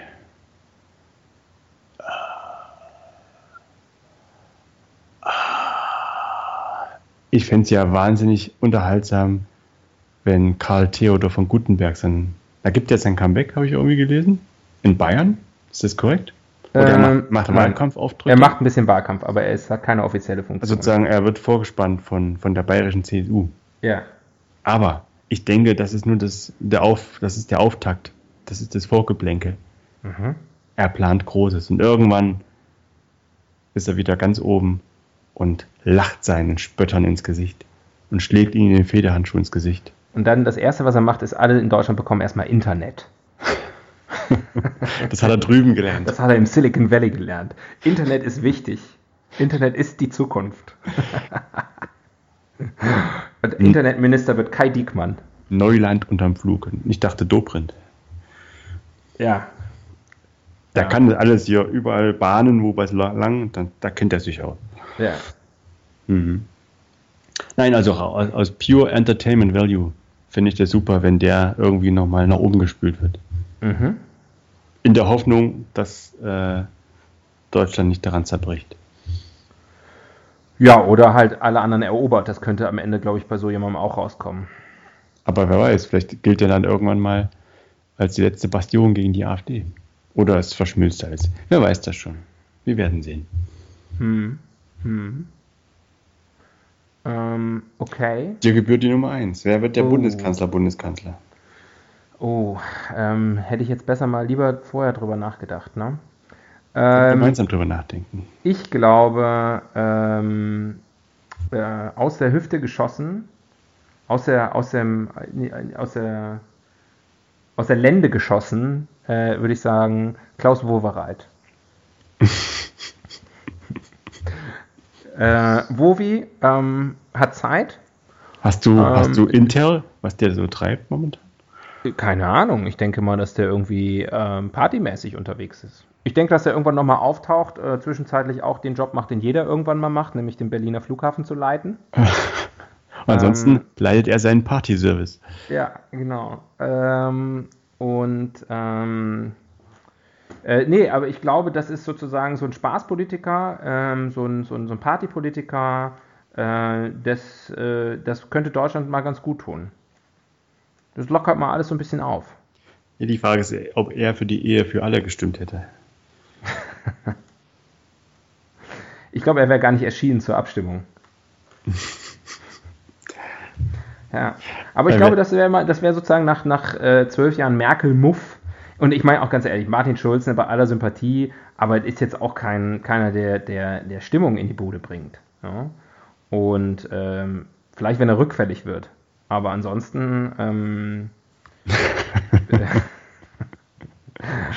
ich fände es ja wahnsinnig unterhaltsam, wenn Karl Theodor von Gutenberg sein. Da gibt er jetzt ein Comeback, habe ich irgendwie gelesen. In Bayern. Ist das korrekt? Oder ähm, er macht, macht Wahlkampfauftritte? Er macht ein bisschen Wahlkampf, aber er ist, hat keine offizielle Funktion. Also sozusagen, er wird vorgespannt von, von der bayerischen CSU. Ja. Aber ich denke, das ist nur das, der Auf, das ist der Auftakt. Das ist das Vorgeplänkel. Mhm. Er plant Großes und irgendwann ist er wieder ganz oben und lacht seinen Spöttern ins Gesicht und schlägt ihnen den Federhandschuh ins Gesicht. Und dann das Erste, was er macht, ist, alle in Deutschland bekommen erstmal Internet. das hat er drüben gelernt. Das hat er im Silicon Valley gelernt. Internet ist wichtig. Internet ist die Zukunft. Und Internetminister wird Kai Diekmann. Neuland unterm Flug. Ich dachte Dobrindt. Ja. Der ja. kann alles hier überall bahnen, wo was lang, dann, da kennt er sich auch. Ja. Mhm. Nein, also aus, aus Pure Entertainment Value finde ich das super, wenn der irgendwie nochmal nach oben gespült wird. Mhm. In der Hoffnung, dass äh, Deutschland nicht daran zerbricht. Ja, oder halt alle anderen erobert. Das könnte am Ende, glaube ich, bei so jemandem auch rauskommen. Aber wer weiß, vielleicht gilt er dann irgendwann mal als die letzte Bastion gegen die AfD. Oder es verschmilzt alles. Wer weiß das schon. Wir werden sehen. Hm. Hm. Ähm, okay. Dir gebührt die Nummer eins. Wer wird der oh. Bundeskanzler, Bundeskanzler? Oh, ähm, hätte ich jetzt besser mal lieber vorher drüber nachgedacht, ne? Ähm, gemeinsam drüber nachdenken. Ich glaube, ähm, äh, aus der Hüfte geschossen, aus der, aus dem, aus der, aus der Lände geschossen, äh, würde ich sagen, Klaus Wowereit. äh, Wovi ähm, hat Zeit. Hast du, ähm, hast du Intel, was der so treibt momentan? Keine Ahnung. Ich denke mal, dass der irgendwie ähm, partymäßig unterwegs ist. Ich denke, dass er irgendwann nochmal auftaucht, äh, zwischenzeitlich auch den Job macht, den jeder irgendwann mal macht, nämlich den Berliner Flughafen zu leiten. Ansonsten ähm, leitet er seinen Partyservice. Ja, genau. Ähm, und ähm, äh, nee, aber ich glaube, das ist sozusagen so ein Spaßpolitiker, ähm, so, ein, so, ein, so ein Partypolitiker, äh, das, äh, das könnte Deutschland mal ganz gut tun. Das lockert mal alles so ein bisschen auf. Ja, die Frage ist, ob er für die Ehe für alle gestimmt hätte. ich glaube, er wäre gar nicht erschienen zur Abstimmung. ja, aber ich glaube, das wäre das wär sozusagen nach, nach äh, zwölf Jahren Merkel-Muff. Und ich meine auch ganz ehrlich, Martin Schulz ne, bei aller Sympathie, aber ist jetzt auch kein, keiner, der, der, der Stimmung in die Bude bringt. Ja? Und ähm, vielleicht, wenn er rückfällig wird. Aber ansonsten ähm,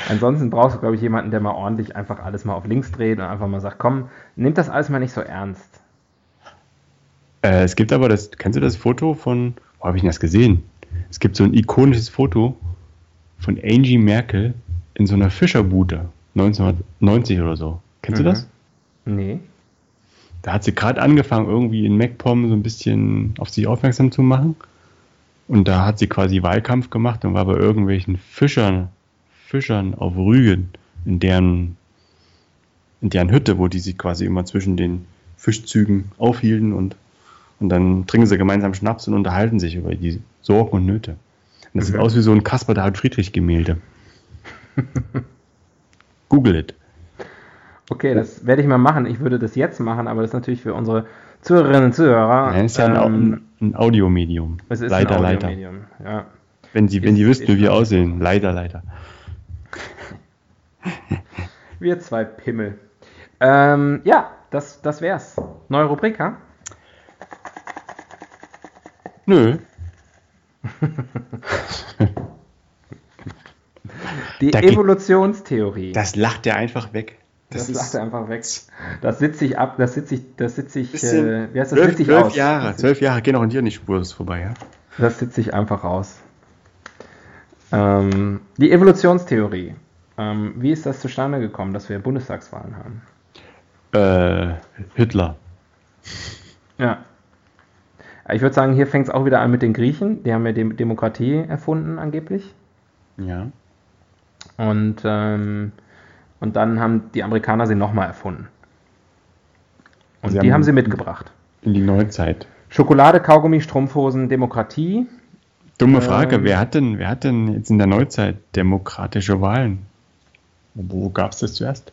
Ansonsten brauchst du, glaube ich, jemanden, der mal ordentlich einfach alles mal auf links dreht und einfach mal sagt, komm, nimm das alles mal nicht so ernst. Äh, es gibt aber das, kennst du das Foto von, wo habe ich denn das gesehen? Es gibt so ein ikonisches Foto von Angie Merkel in so einer Fischerbude 1990 oder so. Kennst mhm. du das? Nee. Da hat sie gerade angefangen, irgendwie in MacPom so ein bisschen auf sich aufmerksam zu machen. Und da hat sie quasi Wahlkampf gemacht und war bei irgendwelchen Fischern Fischern auf Rügen, in deren, in deren Hütte, wo die sich quasi immer zwischen den Fischzügen aufhielten und, und dann trinken sie gemeinsam Schnaps und unterhalten sich über die Sorgen und Nöte. Und das mhm. sieht aus wie so ein Kasper David Friedrich Gemälde. Google it. Okay, das werde ich mal machen. Ich würde das jetzt machen, aber das ist natürlich für unsere Zuhörerinnen und Zuhörer. Ja, ist ja ähm, ein, ein Audiomedium. Es ist leider, ein Audiomedium, leider. ja. Wenn Sie, wenn Sie wüssten, wie wir aussehen. Leider, leider. Wir zwei Pimmel. Ähm, ja, das, das wär's. Neue Rubrik, ha? Nö. Die da Evolutionstheorie. Das lacht er einfach weg. Das, das lacht er einfach weg. Das sitze ich ab, das sitze ich, das sitze ich, äh, wie heißt das, zwölf, sitze ich zwölf aus. Jahre, zwölf Jahre gehen auch in dir nicht Spur vorbei, ja? Das sitze ich einfach aus. Ähm, die Evolutionstheorie. Ähm, wie ist das zustande gekommen, dass wir Bundestagswahlen haben? Äh, Hitler. Ja. Ich würde sagen, hier fängt es auch wieder an mit den Griechen. Die haben ja Dem Demokratie erfunden, angeblich. Ja. Und, ähm, und dann haben die Amerikaner sie nochmal erfunden. Und sie die haben, haben sie mitgebracht. In die Neuzeit. Schokolade, Kaugummi, Strumpfhosen, Demokratie. Dumme Frage, ähm, wer, hat denn, wer hat denn jetzt in der Neuzeit demokratische Wahlen? Wo gab es das zuerst?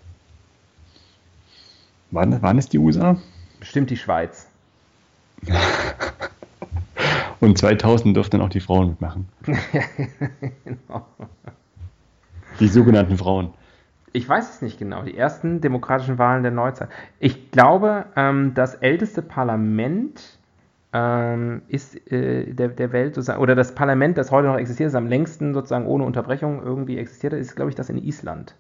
Waren, waren es die USA? Bestimmt die Schweiz. Und 2000 durften auch die Frauen mitmachen. genau. Die sogenannten Frauen. Ich weiß es nicht genau. Die ersten demokratischen Wahlen der Neuzeit. Ich glaube, ähm, das älteste Parlament ähm, ist äh, der, der Welt sozusagen, oder das Parlament, das heute noch existiert, das am längsten sozusagen ohne Unterbrechung irgendwie existiert, ist, glaube ich, das in Island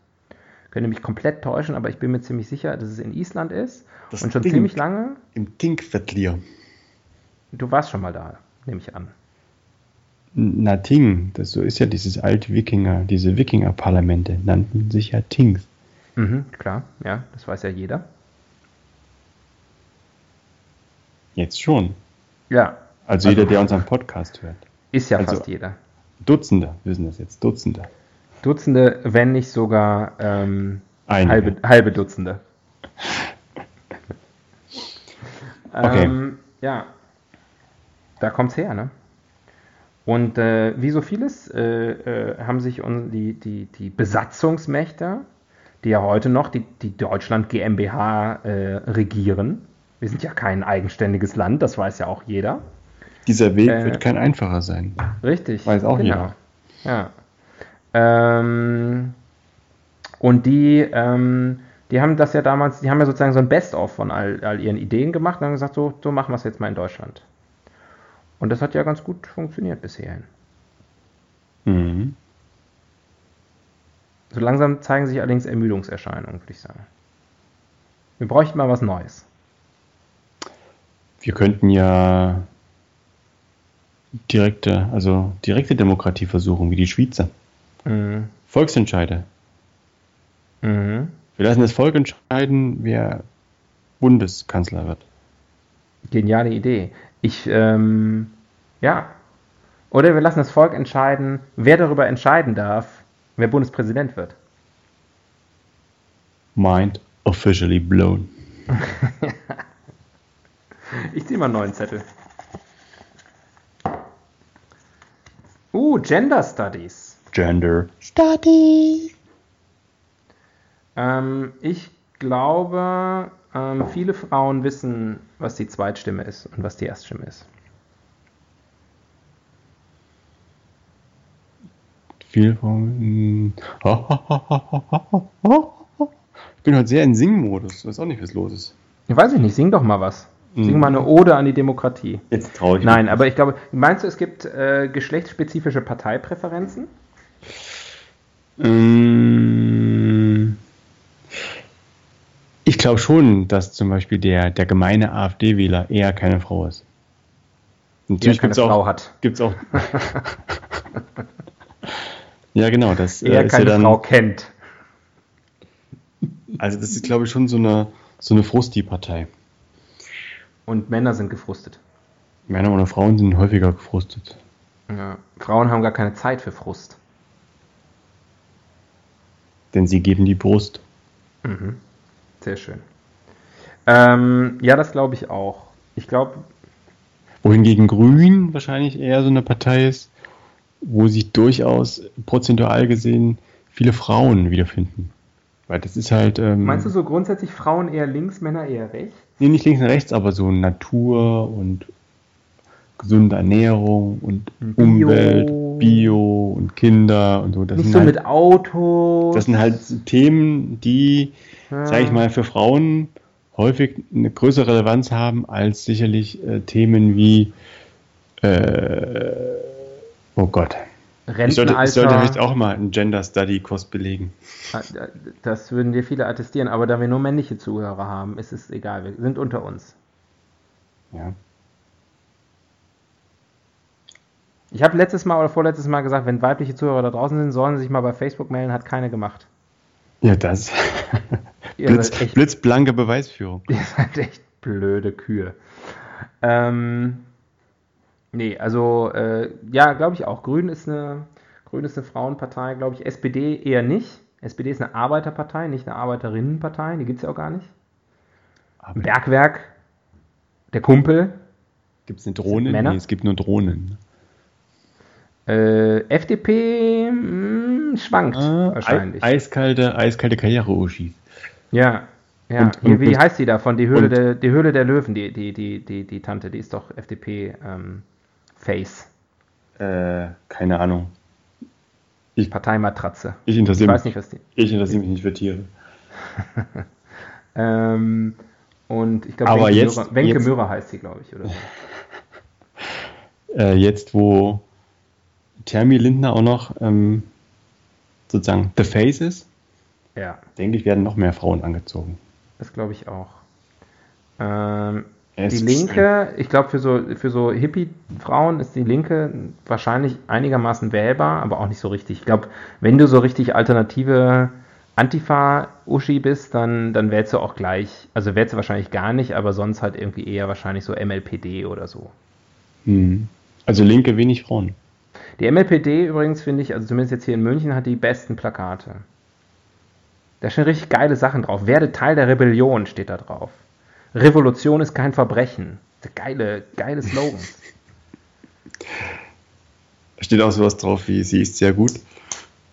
könnte mich komplett täuschen, aber ich bin mir ziemlich sicher, dass es in Island ist das und schon Ding, ziemlich lange. Im Tinkvertlier. Du warst schon mal da, nehme ich an. Na, Ting, das so ist ja dieses alte Wikinger, diese Wikinger-Parlamente nannten sich ja Tings. Mhm, klar, ja, das weiß ja jeder. Jetzt schon. Ja. Also, also jeder, der unseren Podcast hört. Ist ja also fast jeder. Dutzende wissen das jetzt, Dutzende. Dutzende, wenn nicht sogar ähm, halbe, halbe Dutzende. Okay. Ähm, ja, da kommt's her, ne? Und äh, wie so vieles äh, äh, haben sich die, die, die Besatzungsmächte, die ja heute noch die, die Deutschland GmbH äh, regieren, wir sind ja kein eigenständiges Land, das weiß ja auch jeder. Dieser Weg äh, wird kein einfacher sein. Richtig. Weiß auch genau. jeder. Ja. Ähm, und die, ähm, die haben das ja damals, die haben ja sozusagen so ein Best-of von all, all, ihren Ideen gemacht und haben gesagt, so, so machen wir es jetzt mal in Deutschland. Und das hat ja ganz gut funktioniert bisher. Mhm. So langsam zeigen sich allerdings Ermüdungserscheinungen, würde ich sagen. Wir bräuchten mal was Neues. Wir könnten ja direkte, also direkte Demokratie versuchen, wie die Schweizer. Mhm. Volksentscheide. Mhm. Wir lassen das Volk entscheiden, wer Bundeskanzler wird. Geniale Idee. Ich, ähm, ja. Oder wir lassen das Volk entscheiden, wer darüber entscheiden darf, wer Bundespräsident wird. Mind officially blown. ich ziehe mal einen neuen Zettel. Uh, Gender Studies. Gender Studies. Ähm, ich glaube, ähm, viele Frauen wissen, was die Zweitstimme ist und was die Erststimme ist. Viele Frauen. Ich bin heute sehr in Singmodus. Ich weiß auch nicht, was los ist. Ich weiß nicht, sing doch mal was. Sing mal eine. Ode an die Demokratie. Jetzt traue ich Nein, mich. aber ich glaube, meinst du, es gibt äh, geschlechtsspezifische Parteipräferenzen? Ähm, ich glaube schon, dass zum Beispiel der, der gemeine AfD-Wähler eher keine Frau ist. Natürlich gibt es auch. Hat. Gibt's auch. ja, genau. Das, er äh, keine ja dann, Frau kennt. Also, das ist, glaube ich, schon so eine, so eine Frusti-Partei. Und Männer sind gefrustet. Männer oder Frauen sind häufiger gefrustet. Ja. Frauen haben gar keine Zeit für Frust. Denn sie geben die Brust. Mhm. Sehr schön. Ähm, ja, das glaube ich auch. Ich glaube. Wohingegen Grün wahrscheinlich eher so eine Partei ist, wo sich durchaus prozentual gesehen viele Frauen wiederfinden. Weil das ist halt. Ähm, Meinst du so grundsätzlich Frauen eher links, Männer eher rechts? Nee, nicht links und rechts, aber so Natur und gesunde Ernährung und Bio. Umwelt, Bio und Kinder und so. Das nicht so halt, mit Autos. Das sind halt Themen, die, ja. sage ich mal, für Frauen häufig eine größere Relevanz haben als sicherlich äh, Themen wie, äh, oh Gott. Ich sollte, ich sollte vielleicht auch mal einen Gender Study Kurs belegen. Ah, das würden dir viele attestieren, aber da wir nur männliche Zuhörer haben, ist es egal. Wir sind unter uns. Ja. Ich habe letztes Mal oder vorletztes Mal gesagt, wenn weibliche Zuhörer da draußen sind, sollen sie sich mal bei Facebook melden, hat keine gemacht. Ja, das. Blitz, echt, blitzblanke Beweisführung. Ihr seid echt blöde Kühe. Ähm, Nee, also äh, ja, glaube ich auch. Grün ist eine, Grün ist eine Frauenpartei, glaube ich. SPD eher nicht. SPD ist eine Arbeiterpartei, nicht eine Arbeiterinnenpartei. Die gibt es ja auch gar nicht. Aber Bergwerk, der Kumpel. Gibt es eine Drohne? Nee, es gibt nur Drohnen. Äh, FDP mh, hm, schwankt ah, wahrscheinlich. Eiskalte, eiskalte Karriere-Uschis. Ja, ja. Und, und, wie, wie heißt die davon? Die Höhle, der, die Höhle der Löwen, die, die, die, die, die Tante, die ist doch FDP. Ähm, Face? Äh, keine Ahnung. Ich, Parteimatratze. Ich interessiere mich, nicht, was die, ich interessiere mich nicht für Tiere. ähm, und ich glaube, Wenke, jetzt, Möhrer, Wenke Möhrer heißt sie, glaube ich, oder äh, jetzt, wo Termi Lindner auch noch ähm, sozusagen The Face ist, ja. denke ich, werden noch mehr Frauen angezogen. Das glaube ich auch. Ähm, die Linke, ich glaube, für so, für so Hippie-Frauen ist die Linke wahrscheinlich einigermaßen wählbar, aber auch nicht so richtig. Ich glaube, wenn du so richtig alternative Antifa-Uschi bist, dann, dann wählst du auch gleich, also wählst du wahrscheinlich gar nicht, aber sonst halt irgendwie eher wahrscheinlich so MLPD oder so. Hm. Also Linke wenig Frauen. Die MLPD übrigens finde ich, also zumindest jetzt hier in München, hat die besten Plakate. Da stehen richtig geile Sachen drauf. Werde Teil der Rebellion steht da drauf. Revolution ist kein Verbrechen. Geile, geile Slogans. Steht auch sowas drauf wie, sie ist sehr gut.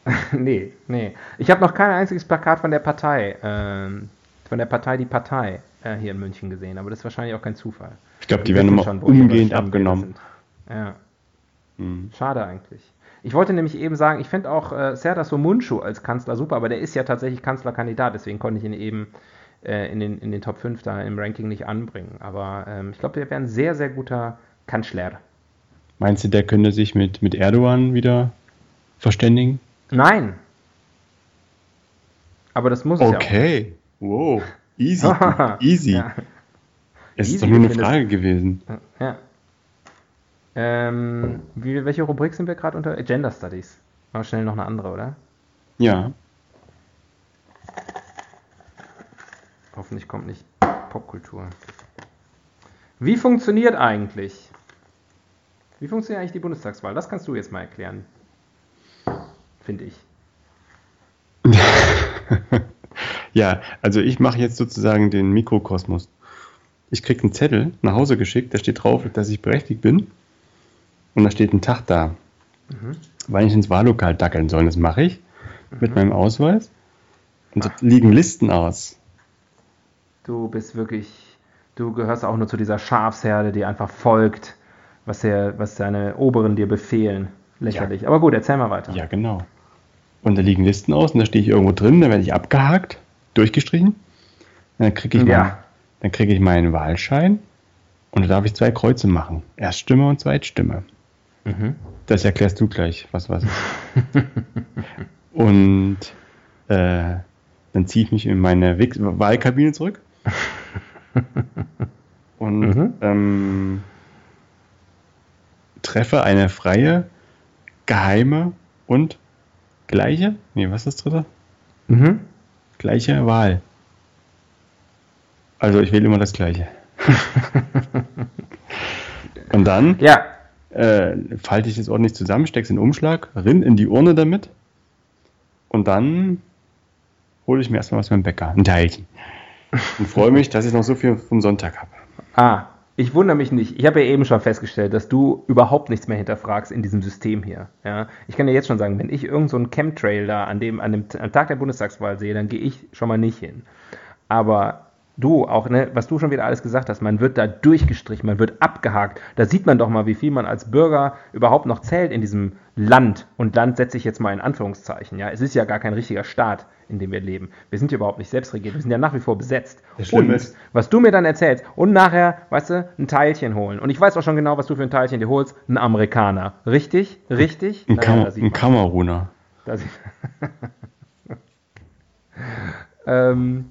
nee, nee. Ich habe noch kein einziges Plakat von der Partei, ähm, von der Partei Die Partei äh, hier in München gesehen, aber das ist wahrscheinlich auch kein Zufall. Ich glaube, die werden immer umgehend abgenommen. Ja. Hm. Schade eigentlich. Ich wollte nämlich eben sagen, ich finde auch äh, Serdar Somunchu als Kanzler super, aber der ist ja tatsächlich Kanzlerkandidat, deswegen konnte ich ihn eben äh, in, den, in den Top 5 da im Ranking nicht anbringen. Aber ähm, ich glaube, der wäre ein sehr, sehr guter Kanzler. Meinst du, der könnte sich mit, mit Erdogan wieder verständigen? Nein. Aber das muss okay. es ja Okay. Wow. Easy. Easy. Ja. Es Easy ist doch nur eine Frage gewesen. Ja. Ähm, wie, welche Rubrik sind wir gerade unter? Gender Studies. Mal schnell noch eine andere, oder? Ja. Hoffentlich kommt nicht Popkultur. Wie funktioniert eigentlich? Wie funktioniert eigentlich die Bundestagswahl? Das kannst du jetzt mal erklären. Finde ich. ja, also ich mache jetzt sozusagen den Mikrokosmos. Ich kriege einen Zettel nach Hause geschickt, da steht drauf, dass ich berechtigt bin. Und da steht ein Tag da. Mhm. Wann ich ins Wahllokal dackeln soll, das mache ich mhm. mit meinem Ausweis. Und da liegen Listen aus. Du bist wirklich, du gehörst auch nur zu dieser Schafsherde, die einfach folgt, was, der, was deine Oberen dir befehlen. Lächerlich. Ja. Aber gut, erzähl mal weiter. Ja, genau. Und da liegen Listen aus und da stehe ich irgendwo drin, da werde ich abgehakt, durchgestrichen. Und dann kriege ich, ja. Mein, krieg ich meinen Wahlschein und da darf ich zwei Kreuze machen. Erststimme und Zweitstimme. Mhm. Das erklärst du gleich, was was. und äh, dann ziehe ich mich in meine Wix Wahlkabine zurück. und mhm. ähm, treffe eine freie, geheime und gleiche, nee, was ist das dritte? Mhm. Gleiche Wahl. Also ich wähle immer das gleiche. und dann ja äh, falte ich das ordentlich zusammen, stecke es in den Umschlag, rinn in die Urne damit und dann hole ich mir erstmal was beim Bäcker, ein Teilchen. Und freue mich, dass ich noch so viel vom Sonntag habe. Ah, ich wundere mich nicht. Ich habe ja eben schon festgestellt, dass du überhaupt nichts mehr hinterfragst in diesem System hier. Ja? Ich kann dir jetzt schon sagen, wenn ich irgendeinen so Chemtrail da an dem, an dem Tag der Bundestagswahl sehe, dann gehe ich schon mal nicht hin. Aber du auch, ne, was du schon wieder alles gesagt hast, man wird da durchgestrichen, man wird abgehakt. Da sieht man doch mal, wie viel man als Bürger überhaupt noch zählt in diesem Land. Und Land setze ich jetzt mal in Anführungszeichen. Ja, es ist ja gar kein richtiger Staat, in dem wir leben. Wir sind ja überhaupt nicht selbst regiert, wir sind ja nach wie vor besetzt. Und ist, was du mir dann erzählst und nachher, weißt du, ein Teilchen holen. Und ich weiß auch schon genau, was du für ein Teilchen dir holst. Ein Amerikaner. Richtig? Richtig? Ein, naja, Kam ein Kameruner. ähm,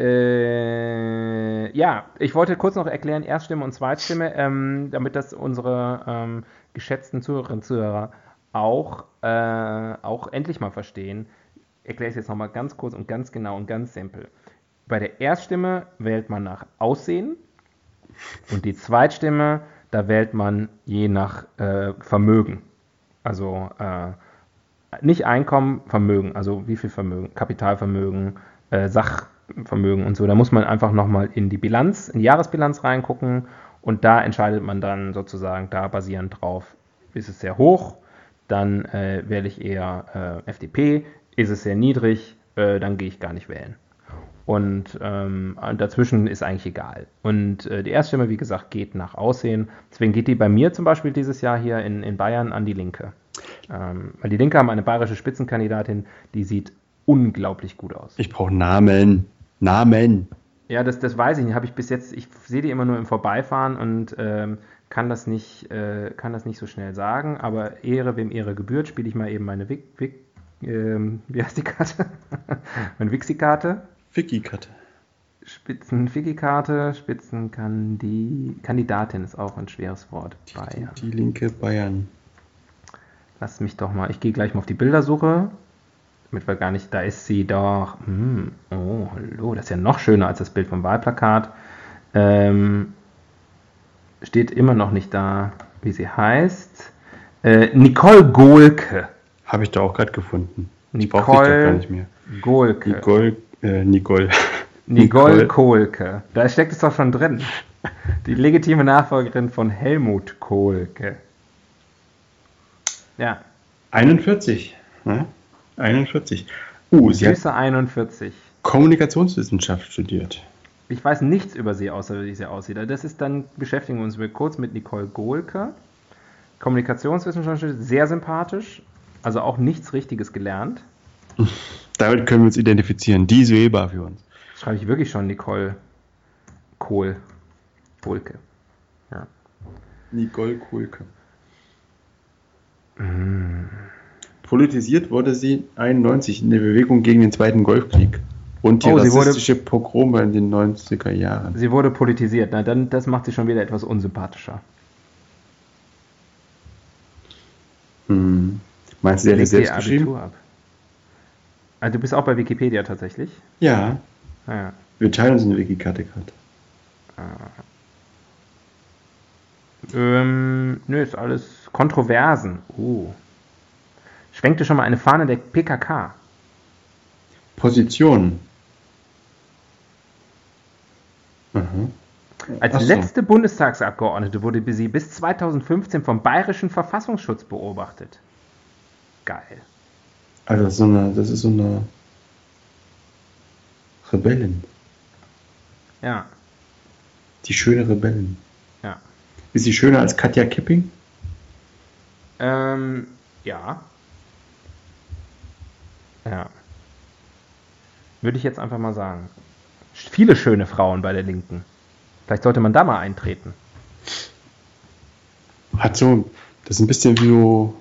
äh, ja, ich wollte kurz noch erklären, Erststimme und Zweitstimme, ähm, damit das unsere ähm, geschätzten Zuhörerinnen und Zuhörer auch, äh, auch endlich mal verstehen. Erkläre ich es jetzt nochmal ganz kurz und ganz genau und ganz simpel. Bei der Erststimme wählt man nach Aussehen und die Zweitstimme, da wählt man je nach äh, Vermögen. Also äh, nicht Einkommen, Vermögen, also wie viel Vermögen, Kapitalvermögen, äh, Sach Vermögen und so. Da muss man einfach nochmal in die Bilanz, in die Jahresbilanz reingucken und da entscheidet man dann sozusagen da basierend drauf, ist es sehr hoch, dann äh, wähle ich eher äh, FDP, ist es sehr niedrig, äh, dann gehe ich gar nicht wählen. Und ähm, dazwischen ist eigentlich egal. Und äh, die Erststimme, wie gesagt, geht nach Aussehen. Deswegen geht die bei mir zum Beispiel dieses Jahr hier in, in Bayern an die Linke. Ähm, weil die Linke haben eine bayerische Spitzenkandidatin, die sieht unglaublich gut aus. Ich brauche Namen. Namen. Ja, das, das weiß ich nicht. Habe ich bis jetzt, ich sehe die immer nur im Vorbeifahren und ähm, kann, das nicht, äh, kann das nicht so schnell sagen. Aber Ehre, wem Ehre gebührt, spiele ich mal eben meine Wick, Wick ähm, wie heißt die Karte? meine Wixi-Karte. Wiki-Karte. Spitzen-Wiki-Karte, Spitzenkandidatin ist auch ein schweres Wort. Bayern. Die, die linke Bayern. Lass mich doch mal, ich gehe gleich mal auf die Bildersuche damit wir gar nicht, da ist sie doch, hm, oh, hallo, das ist ja noch schöner als das Bild vom Wahlplakat. Ähm, steht immer noch nicht da, wie sie heißt. Äh, Nicole Gohlke. Habe ich da auch gerade gefunden. Nicole ich brauche gar nicht mehr. Gohlke. Nicole, äh, Nicole. Nicole Kohlke. Da steckt es doch schon drin. Die legitime Nachfolgerin von Helmut Kohlke. Ja. 41. Ne? 41. Uh, sie Süße hat 41. Kommunikationswissenschaft studiert. Ich weiß nichts über sie, außer wie sie aussieht. Das ist dann, beschäftigen wir uns kurz mit Nicole Gohlke. Kommunikationswissenschaft, sehr sympathisch, also auch nichts Richtiges gelernt. Damit können wir uns identifizieren. Die ist wählbar für uns. Schreibe ich wirklich schon Nicole Kohl. Kohlke. Ja. Nicole Kohlke. Mm. Politisiert wurde sie 91 in der Bewegung gegen den Zweiten Golfkrieg und die oh, rassistische wurde, Pogrome in den 90er Jahren. Sie wurde politisiert. Na, dann, das macht sie schon wieder etwas unsympathischer. Hm. Meinst du, der hat selbst geschrieben? Ab. Also, du bist auch bei Wikipedia tatsächlich? Ja. Ah, ja. Wir teilen uns eine Wikikarte gerade. Ah. Ähm, nö, ist alles Kontroversen. Oh. Schwenkte schon mal eine Fahne der PKK. Position. Mhm. Als so. letzte Bundestagsabgeordnete wurde sie bis 2015 vom Bayerischen Verfassungsschutz beobachtet. Geil. Also das ist so eine, das ist so eine Rebellin. Ja. Die schöne Rebellin. Ja. Ist sie schöner als Katja Kipping? Ähm, ja. Ja. Würde ich jetzt einfach mal sagen. Viele schöne Frauen bei der Linken. Vielleicht sollte man da mal eintreten. Hat so, das ist ein bisschen wie so,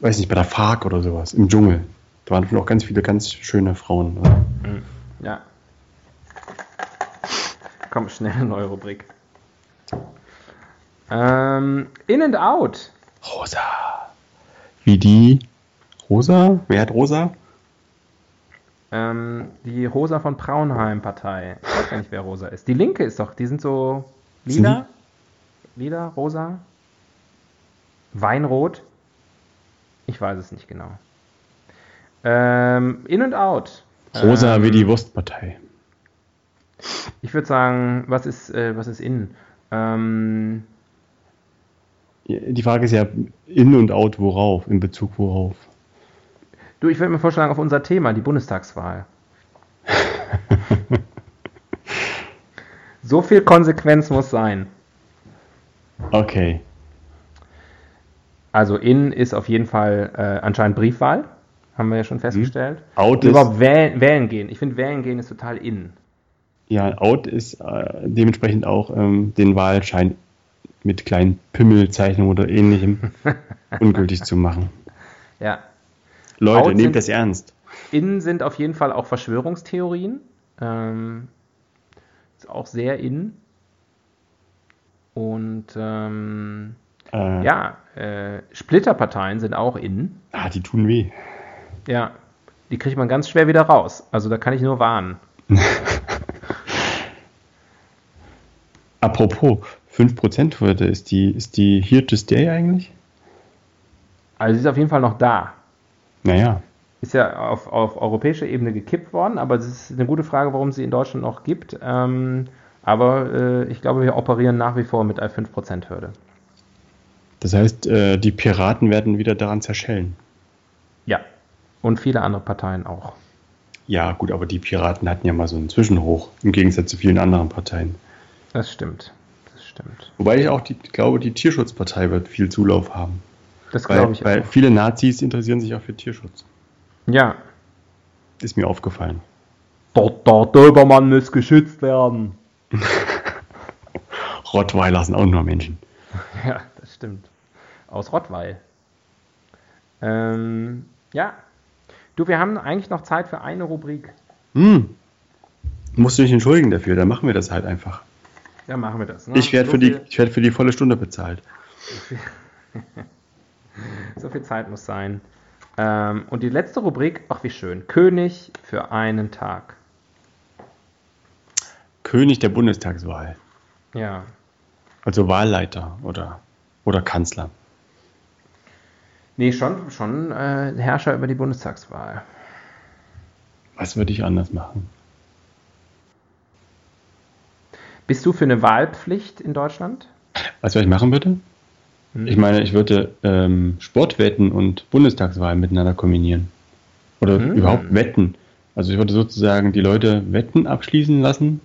weiß nicht, bei der FARC oder sowas, im Dschungel. Da waren auch ganz viele ganz schöne Frauen. Oder? Mhm. Ja. Komm, schnell eine neue Rubrik. Ähm, in and Out. Rosa. Wie die Rosa? Wer hat Rosa? Ähm, die Rosa von Braunheim-Partei. Ich weiß gar nicht, wer Rosa ist. Die Linke ist doch, die sind so lila? Lila, rosa? Weinrot? Ich weiß es nicht genau. Ähm, in und out. Rosa ähm, wie die Wurstpartei. Ich würde sagen, was ist, äh, was ist in? Ähm, die Frage ist ja in und out worauf, in Bezug worauf. Du, ich würde mir vorschlagen, auf unser Thema, die Bundestagswahl. so viel Konsequenz muss sein. Okay. Also in ist auf jeden Fall äh, anscheinend Briefwahl, haben wir ja schon mhm. festgestellt. Mhm. Out überhaupt wählen, wählen, gehen. Ich finde, wählen gehen ist total in. Ja, out ist äh, dementsprechend auch ähm, den Wahlschein mit kleinen Pimmelzeichnungen oder ähnlichem ungültig zu machen. Ja, Leute, nehmt das ernst. Innen sind auf jeden Fall auch Verschwörungstheorien. Ähm, ist auch sehr innen. Und ähm, äh, ja, äh, Splitterparteien sind auch innen. Ah, die tun weh. Ja, die kriegt man ganz schwer wieder raus. Also da kann ich nur warnen. Apropos, 5%-Hürde, ist die, ist die here to stay eigentlich? Also sie ist auf jeden Fall noch da. Naja. Ist ja auf, auf europäischer Ebene gekippt worden, aber es ist eine gute Frage, warum sie in Deutschland noch gibt. Ähm, aber äh, ich glaube, wir operieren nach wie vor mit einer 5%-Hürde. Das heißt, äh, die Piraten werden wieder daran zerschellen. Ja. Und viele andere Parteien auch. Ja, gut, aber die Piraten hatten ja mal so einen Zwischenhoch, im Gegensatz zu vielen anderen Parteien. Das stimmt. Das stimmt. Wobei ich auch die, glaube, die Tierschutzpartei wird viel Zulauf haben. Das glaube ich weil auch. viele Nazis interessieren sich auch für Tierschutz. Ja. Ist mir aufgefallen. Der, der Dobermann muss geschützt werden. Rottweiler sind auch nur Menschen. Ja, das stimmt. Aus Rottweil. Ähm, ja. Du, wir haben eigentlich noch Zeit für eine Rubrik. Hm. Musst du dich entschuldigen dafür, dann machen wir das halt einfach. Ja, machen wir das. Ne? Ich werde so für, werd für die volle Stunde bezahlt. so viel Zeit muss sein. Ähm, und die letzte Rubrik, ach wie schön, König für einen Tag. König der Bundestagswahl. Ja. Also Wahlleiter oder, oder Kanzler. Nee, schon, schon äh, Herrscher über die Bundestagswahl. Was würde ich anders machen? Bist du für eine Wahlpflicht in Deutschland? Was ich machen, bitte? Hm. Ich meine, ich würde ähm, Sportwetten und Bundestagswahl miteinander kombinieren. Oder hm. überhaupt Wetten. Also ich würde sozusagen die Leute Wetten abschließen lassen,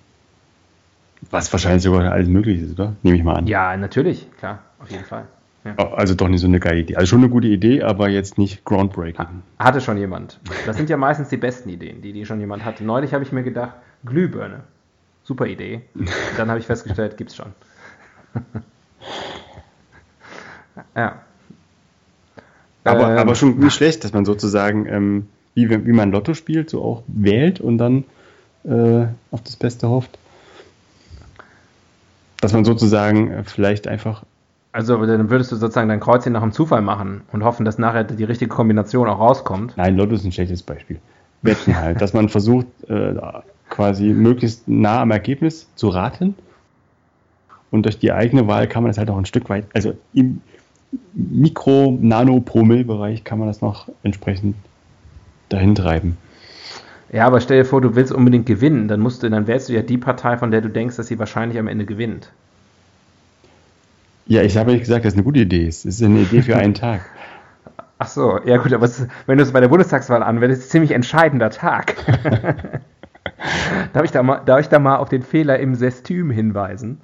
was wahrscheinlich sogar alles möglich ist, oder? Nehme ich mal an. Ja, natürlich, klar, auf jeden Fall. Ja. Also doch nicht so eine geile Idee. Also schon eine gute Idee, aber jetzt nicht groundbreaking. Hatte schon jemand. Das sind ja meistens die besten Ideen, die, die schon jemand hatte. Neulich habe ich mir gedacht, Glühbirne. Super Idee. dann habe ich festgestellt, gibt's schon. ja. Aber, ähm, aber schon nicht schlecht, dass man sozusagen, ähm, wie, wie man Lotto spielt, so auch wählt und dann äh, auf das Beste hofft. Dass man sozusagen äh, vielleicht einfach also dann würdest du sozusagen dein Kreuzchen nach dem Zufall machen und hoffen, dass nachher die richtige Kombination auch rauskommt. Nein, Lotto ist ein schlechtes Beispiel. Wetten halt, dass man versucht, äh, quasi möglichst nah am Ergebnis zu raten. Und durch die eigene Wahl kann man das halt auch ein Stück weit, also im Mikro-Nano-Promille-Bereich kann man das noch entsprechend dahin treiben. Ja, aber stell dir vor, du willst unbedingt gewinnen, dann musst du, dann wählst du ja die Partei, von der du denkst, dass sie wahrscheinlich am Ende gewinnt. Ja, ich habe nicht gesagt, dass es eine gute Idee ist. Es ist eine Idee für einen Tag. Ach so, ja gut, aber ist, wenn du es bei der Bundestagswahl anwendest, ist es ein ziemlich entscheidender Tag. darf, ich da mal, darf ich da mal auf den Fehler im Sestüm hinweisen?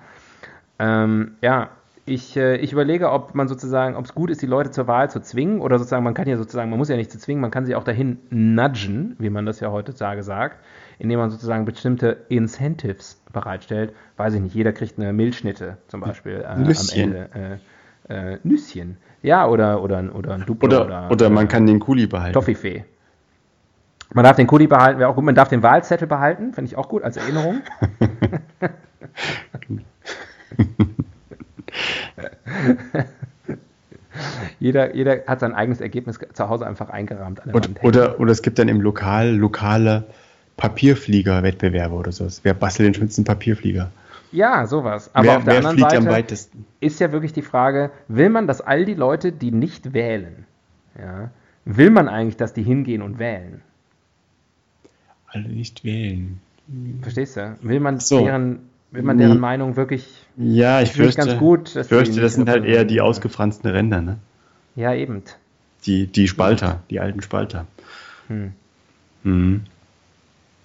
Ähm, ja, ich, äh, ich überlege, ob man sozusagen, ob es gut ist, die Leute zur Wahl zu zwingen oder sozusagen, man kann ja sozusagen, man muss ja nicht zu zwingen, man kann sie auch dahin nudgen, wie man das ja heutzutage sagt indem man sozusagen bestimmte Incentives bereitstellt. Weiß ich nicht, jeder kriegt eine Milchschnitte zum Beispiel äh, am Ende. Äh, äh, Nüsschen. Ja, oder, oder, oder ein Duplo. Oder, oder, oder man kann den Kuli behalten. Toffifee. Man darf den Kuli behalten, wäre auch gut. Man darf den Wahlzettel behalten, finde ich auch gut als Erinnerung. jeder, jeder hat sein eigenes Ergebnis zu Hause einfach eingerahmt. oder, oder, oder, es gibt dann im Lokal lokale Papierflieger-Wettbewerbe oder so. Wer bastelt den schönsten Papierflieger? Ja, sowas. Aber wer, auf der anderen Seite ist ja wirklich die Frage, will man, dass all die Leute, die nicht wählen, ja, will man eigentlich, dass die hingehen und wählen? Alle nicht wählen. Verstehst du? Will man so. deren, will man deren nee. Meinung wirklich ja, ich fürchte, ganz gut. Ich fürchte, das sind halt eher die ausgefransten Ränder, ne? Ja, eben. Die, die Spalter, die alten Spalter. Hm. Mhm.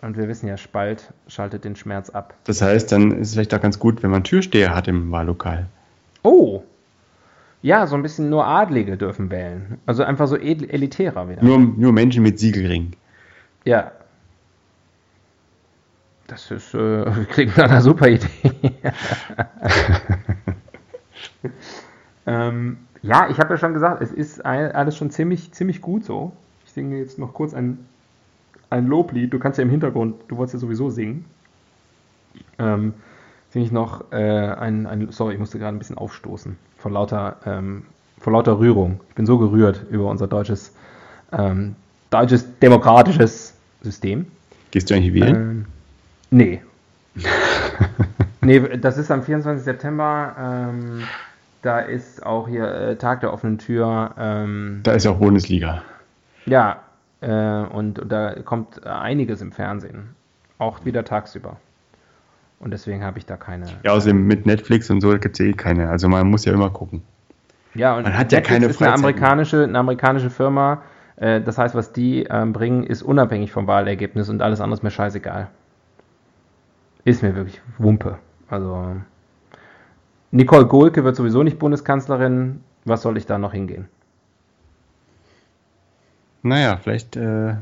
Und wir wissen ja, Spalt schaltet den Schmerz ab. Das heißt, dann ist es vielleicht auch ganz gut, wenn man Türsteher hat im Wahllokal. Oh! Ja, so ein bisschen nur Adlige dürfen wählen. Also einfach so elitärer wieder. Nur, nur Menschen mit Siegelring. Ja. Das ist, äh, klingt nach einer super Idee. ähm, ja, ich habe ja schon gesagt, es ist alles schon ziemlich, ziemlich gut so. Ich singe jetzt noch kurz ein ein Loblied, du kannst ja im Hintergrund, du wolltest ja sowieso singen, ähm, singe ich noch äh, ein, ein, sorry, ich musste gerade ein bisschen aufstoßen, vor lauter, ähm, vor lauter Rührung. Ich bin so gerührt über unser deutsches, ähm, deutsches demokratisches System. Gehst du eigentlich wählen? Ähm, nee. nee, das ist am 24. September. Ähm, da ist auch hier äh, Tag der offenen Tür. Ähm, da ist ja auch Bundesliga. Ja, äh, und, und, da kommt einiges im Fernsehen. Auch wieder tagsüber. Und deswegen habe ich da keine. Ja, außerdem mit Netflix und so gibt es eh keine. Also man muss ja immer gucken. Ja, und man hat Netflix ja keine ist eine amerikanische, eine amerikanische Firma. Äh, das heißt, was die ähm, bringen, ist unabhängig vom Wahlergebnis und alles andere ist mir scheißegal. Ist mir wirklich Wumpe. Also Nicole Gohlke wird sowieso nicht Bundeskanzlerin. Was soll ich da noch hingehen? Naja, vielleicht äh,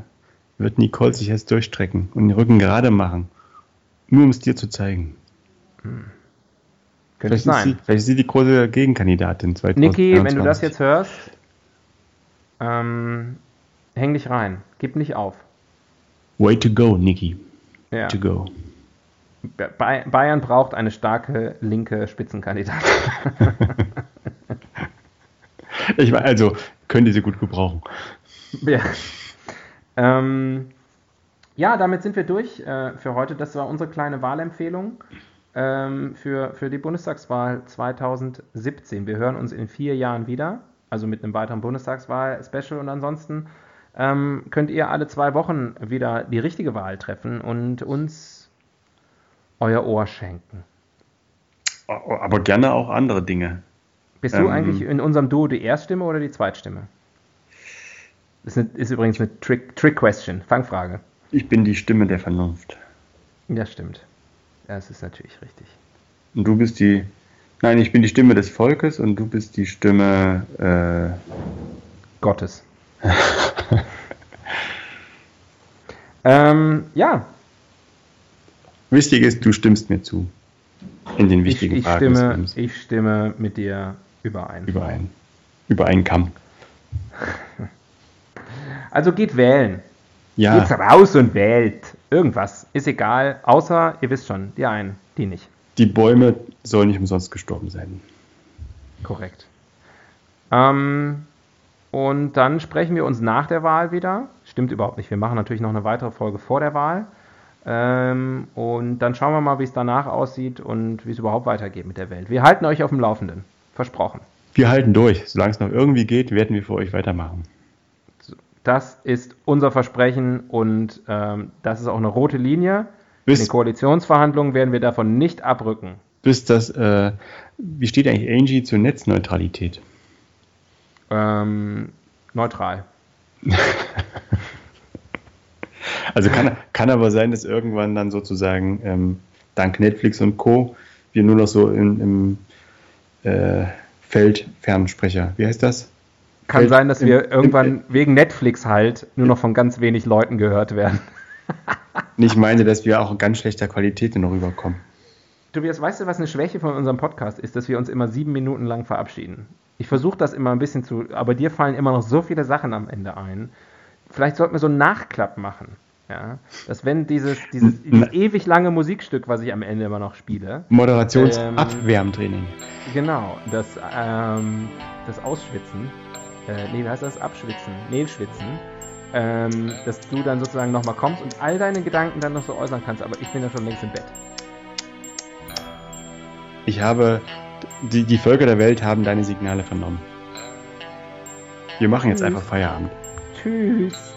wird Nicole sich jetzt durchstrecken und den Rücken gerade machen. Nur um es dir zu zeigen. Hm. Könnte vielleicht sein. Sie, vielleicht ist sie die große Gegenkandidatin 2023. Niki, wenn du das jetzt hörst, ähm, häng dich rein. Gib nicht auf. Way to go, Niki. Ja. To go. Bayern braucht eine starke linke Spitzenkandidatin. ich meine, also könnte sie gut gebrauchen. Ja. Ähm, ja, damit sind wir durch äh, für heute. Das war unsere kleine Wahlempfehlung ähm, für, für die Bundestagswahl 2017. Wir hören uns in vier Jahren wieder, also mit einem weiteren Bundestagswahl-Special. Und ansonsten ähm, könnt ihr alle zwei Wochen wieder die richtige Wahl treffen und uns euer Ohr schenken. Aber gerne auch andere Dinge. Bist ähm, du eigentlich in unserem Duo die Erststimme oder die Zweitstimme? Das ist, eine, ist übrigens eine Trick-Question, Trick Fangfrage. Ich bin die Stimme der Vernunft. Ja, stimmt. Das ist natürlich richtig. Und du bist die. Nein, ich bin die Stimme des Volkes und du bist die Stimme äh, Gottes. ähm, ja. Wichtig ist, du stimmst mir zu. In den wichtigen ich, ich Fragen. Stimme, ich stimme mit dir überein. Überein. Über einen Kamm. Also geht wählen. Ja. Geht's raus und wählt. Irgendwas. Ist egal. Außer, ihr wisst schon, die einen, die nicht. Die Bäume sollen nicht umsonst gestorben sein. Korrekt. Ähm, und dann sprechen wir uns nach der Wahl wieder. Stimmt überhaupt nicht. Wir machen natürlich noch eine weitere Folge vor der Wahl. Ähm, und dann schauen wir mal, wie es danach aussieht und wie es überhaupt weitergeht mit der Welt. Wir halten euch auf dem Laufenden. Versprochen. Wir halten durch. Solange es noch irgendwie geht, werden wir für euch weitermachen. Das ist unser Versprechen und ähm, das ist auch eine rote Linie. Bis, In den Koalitionsverhandlungen werden wir davon nicht abrücken. Bis das, äh, wie steht eigentlich Angie zur Netzneutralität? Ähm, neutral. also kann, kann aber sein, dass irgendwann dann sozusagen ähm, dank Netflix und Co. wir nur noch so in, im äh, Feldfernsprecher, wie heißt das? Kann Feld, sein, dass im, wir irgendwann im, wegen Netflix halt nur noch von ganz wenig Leuten gehört werden. ich meine, dass wir auch in ganz schlechter Qualität noch rüberkommen. Tobias, weißt du, was eine Schwäche von unserem Podcast ist, dass wir uns immer sieben Minuten lang verabschieden? Ich versuche das immer ein bisschen zu, aber dir fallen immer noch so viele Sachen am Ende ein. Vielleicht sollten wir so einen Nachklapp machen. Ja, dass wenn dieses, dieses, dieses ewig lange Musikstück, was ich am Ende immer noch spiele. Moderationsabwärmtraining. Ähm, genau, das, ähm, das Ausschwitzen. Äh, nee, wie heißt das? Abschwitzen. Mehlschwitzen. Ähm, dass du dann sozusagen nochmal kommst und all deine Gedanken dann noch so äußern kannst, aber ich bin ja schon längst im Bett. Ich habe die, die Völker der Welt haben deine Signale vernommen. Wir machen jetzt einfach Feierabend. Tschüss.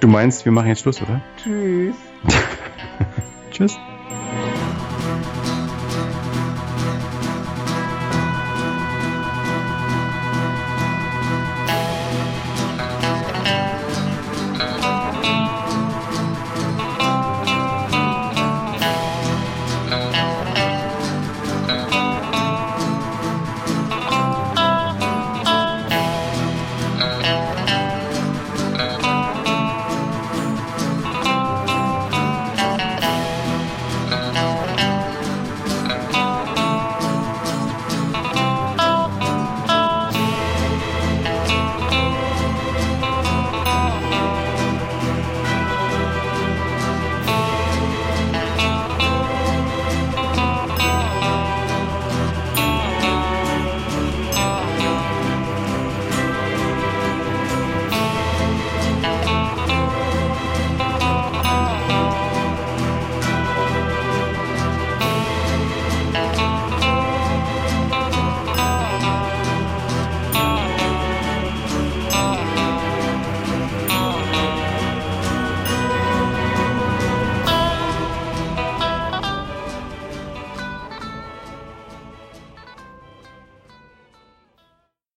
Du meinst, wir machen jetzt Schluss, oder? Tschüss. Tschüss.